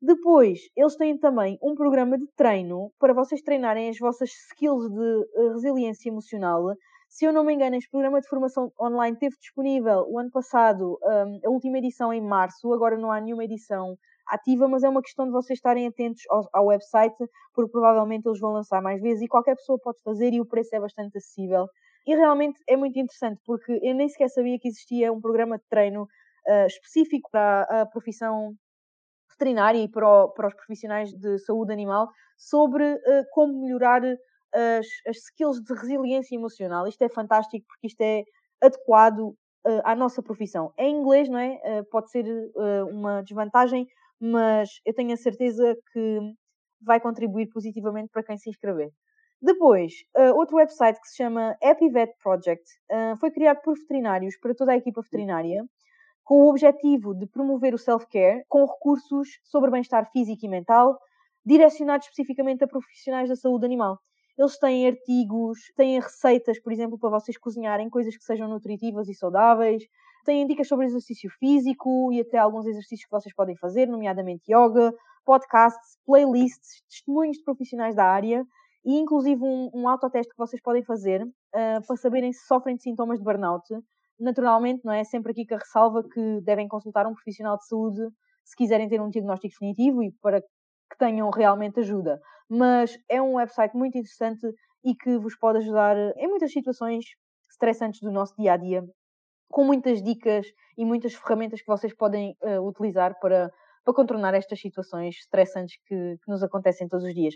Depois, eles têm também um programa de treino para vocês treinarem as vossas skills de eh, resiliência emocional. Se eu não me engano, este programa de formação online teve disponível o ano passado, um, a última edição em março, agora não há nenhuma edição ativa, mas é uma questão de vocês estarem atentos ao, ao, website, porque provavelmente eles vão lançar mais vezes e qualquer pessoa pode fazer e o preço é bastante acessível. E realmente é muito interessante, porque eu nem sequer sabia que existia um programa de treino uh, específico para a profissão veterinária e para, o, para, os profissionais de saúde animal sobre uh, como melhorar as, as skills de resiliência emocional. Isto é fantástico porque isto é adequado uh, à nossa profissão. Em inglês, não é? Uh, pode ser uh, uma desvantagem, mas eu tenho a certeza que vai contribuir positivamente para quem se inscrever. Depois, outro website que se chama Happy Vet Project foi criado por veterinários para toda a equipa veterinária com o objetivo de promover o self-care com recursos sobre bem-estar físico e mental, direcionados especificamente a profissionais da saúde animal. Eles têm artigos, têm receitas, por exemplo, para vocês cozinharem coisas que sejam nutritivas e saudáveis, têm dicas sobre exercício físico e até alguns exercícios que vocês podem fazer, nomeadamente yoga, podcasts, playlists, testemunhos de profissionais da área e inclusive um, um autoteste que vocês podem fazer uh, para saberem se sofrem de sintomas de burnout. Naturalmente, não é sempre aqui que a ressalva que devem consultar um profissional de saúde se quiserem ter um diagnóstico definitivo e para que tenham realmente ajuda. Mas é um website muito interessante e que vos pode ajudar em muitas situações estressantes do nosso dia a dia, com muitas dicas e muitas ferramentas que vocês podem uh, utilizar para, para contornar estas situações estressantes que, que nos acontecem todos os dias.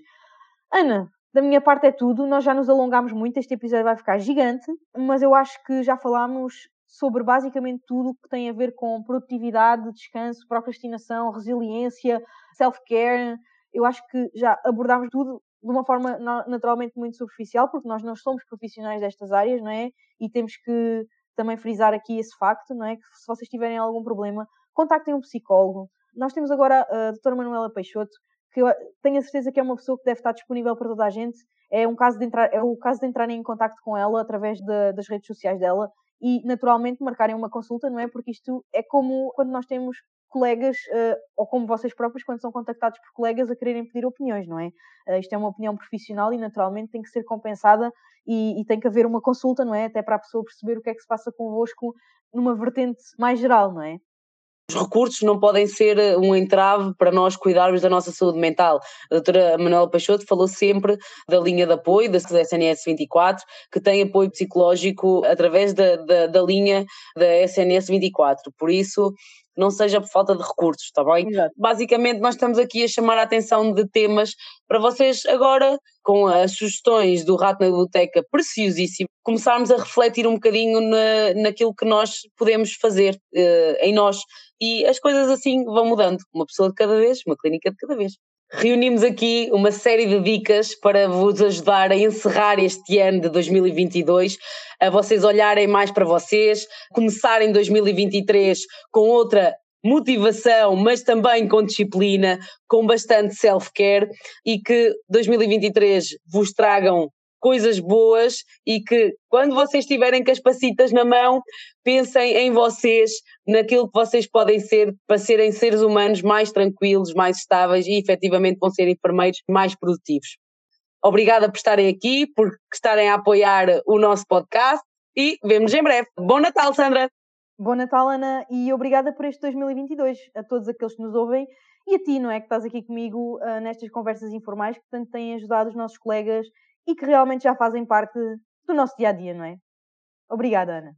Ana, da minha parte é tudo. Nós já nos alongámos muito, este episódio vai ficar gigante, mas eu acho que já falámos sobre basicamente tudo o que tem a ver com produtividade, descanso, procrastinação, resiliência, self-care. Eu acho que já abordámos tudo de uma forma naturalmente muito superficial, porque nós não somos profissionais destas áreas, não é? E temos que também frisar aqui esse facto, não é? Que se vocês tiverem algum problema, contactem um psicólogo. Nós temos agora a doutora Manuela Peixoto, que eu tenho a certeza que é uma pessoa que deve estar disponível para toda a gente. É, um caso de entrar, é o caso de entrarem em contato com ela através de, das redes sociais dela e naturalmente marcarem uma consulta, não é? Porque isto é como quando nós temos colegas, uh, ou como vocês próprios, quando são contactados por colegas a quererem pedir opiniões, não é? Uh, isto é uma opinião profissional e naturalmente tem que ser compensada e, e, tem que haver uma consulta, não é? Até para a pessoa perceber o que é que se passa convosco numa vertente mais geral, não é? Os recursos não podem ser eh, um entrave para nós cuidarmos da nossa saúde mental. A doutora Manuela Peixoto falou sempre da linha de apoio da SNS 24, que tem apoio psicológico através da, da, da linha da SNS 24. Por isso, não seja por falta de recursos, está bem? Exato. Basicamente, nós estamos aqui a chamar a atenção de temas para vocês agora, com as sugestões do Rato na Biblioteca, preciosíssimo, começarmos a refletir um bocadinho na, naquilo que nós podemos fazer uh, em nós. E as coisas assim vão mudando, uma pessoa de cada vez, uma clínica de cada vez. Reunimos aqui uma série de dicas para vos ajudar a encerrar este ano de 2022, a vocês olharem mais para vocês, começarem 2023 com outra motivação, mas também com disciplina, com bastante self-care e que 2023 vos tragam coisas boas e que quando vocês estiverem com na mão, pensem em vocês, naquilo que vocês podem ser para serem seres humanos mais tranquilos, mais estáveis e efetivamente vão ser enfermeiros mais produtivos. Obrigada por estarem aqui, por estarem a apoiar o nosso podcast e vemos em breve. Bom Natal, Sandra! Bom Natal, Ana, e obrigada por este 2022 a todos aqueles que nos ouvem e a ti, não é? Que estás aqui comigo uh, nestas conversas informais que tanto têm ajudado os nossos colegas e que realmente já fazem parte do nosso dia a dia, não é? Obrigada, Ana.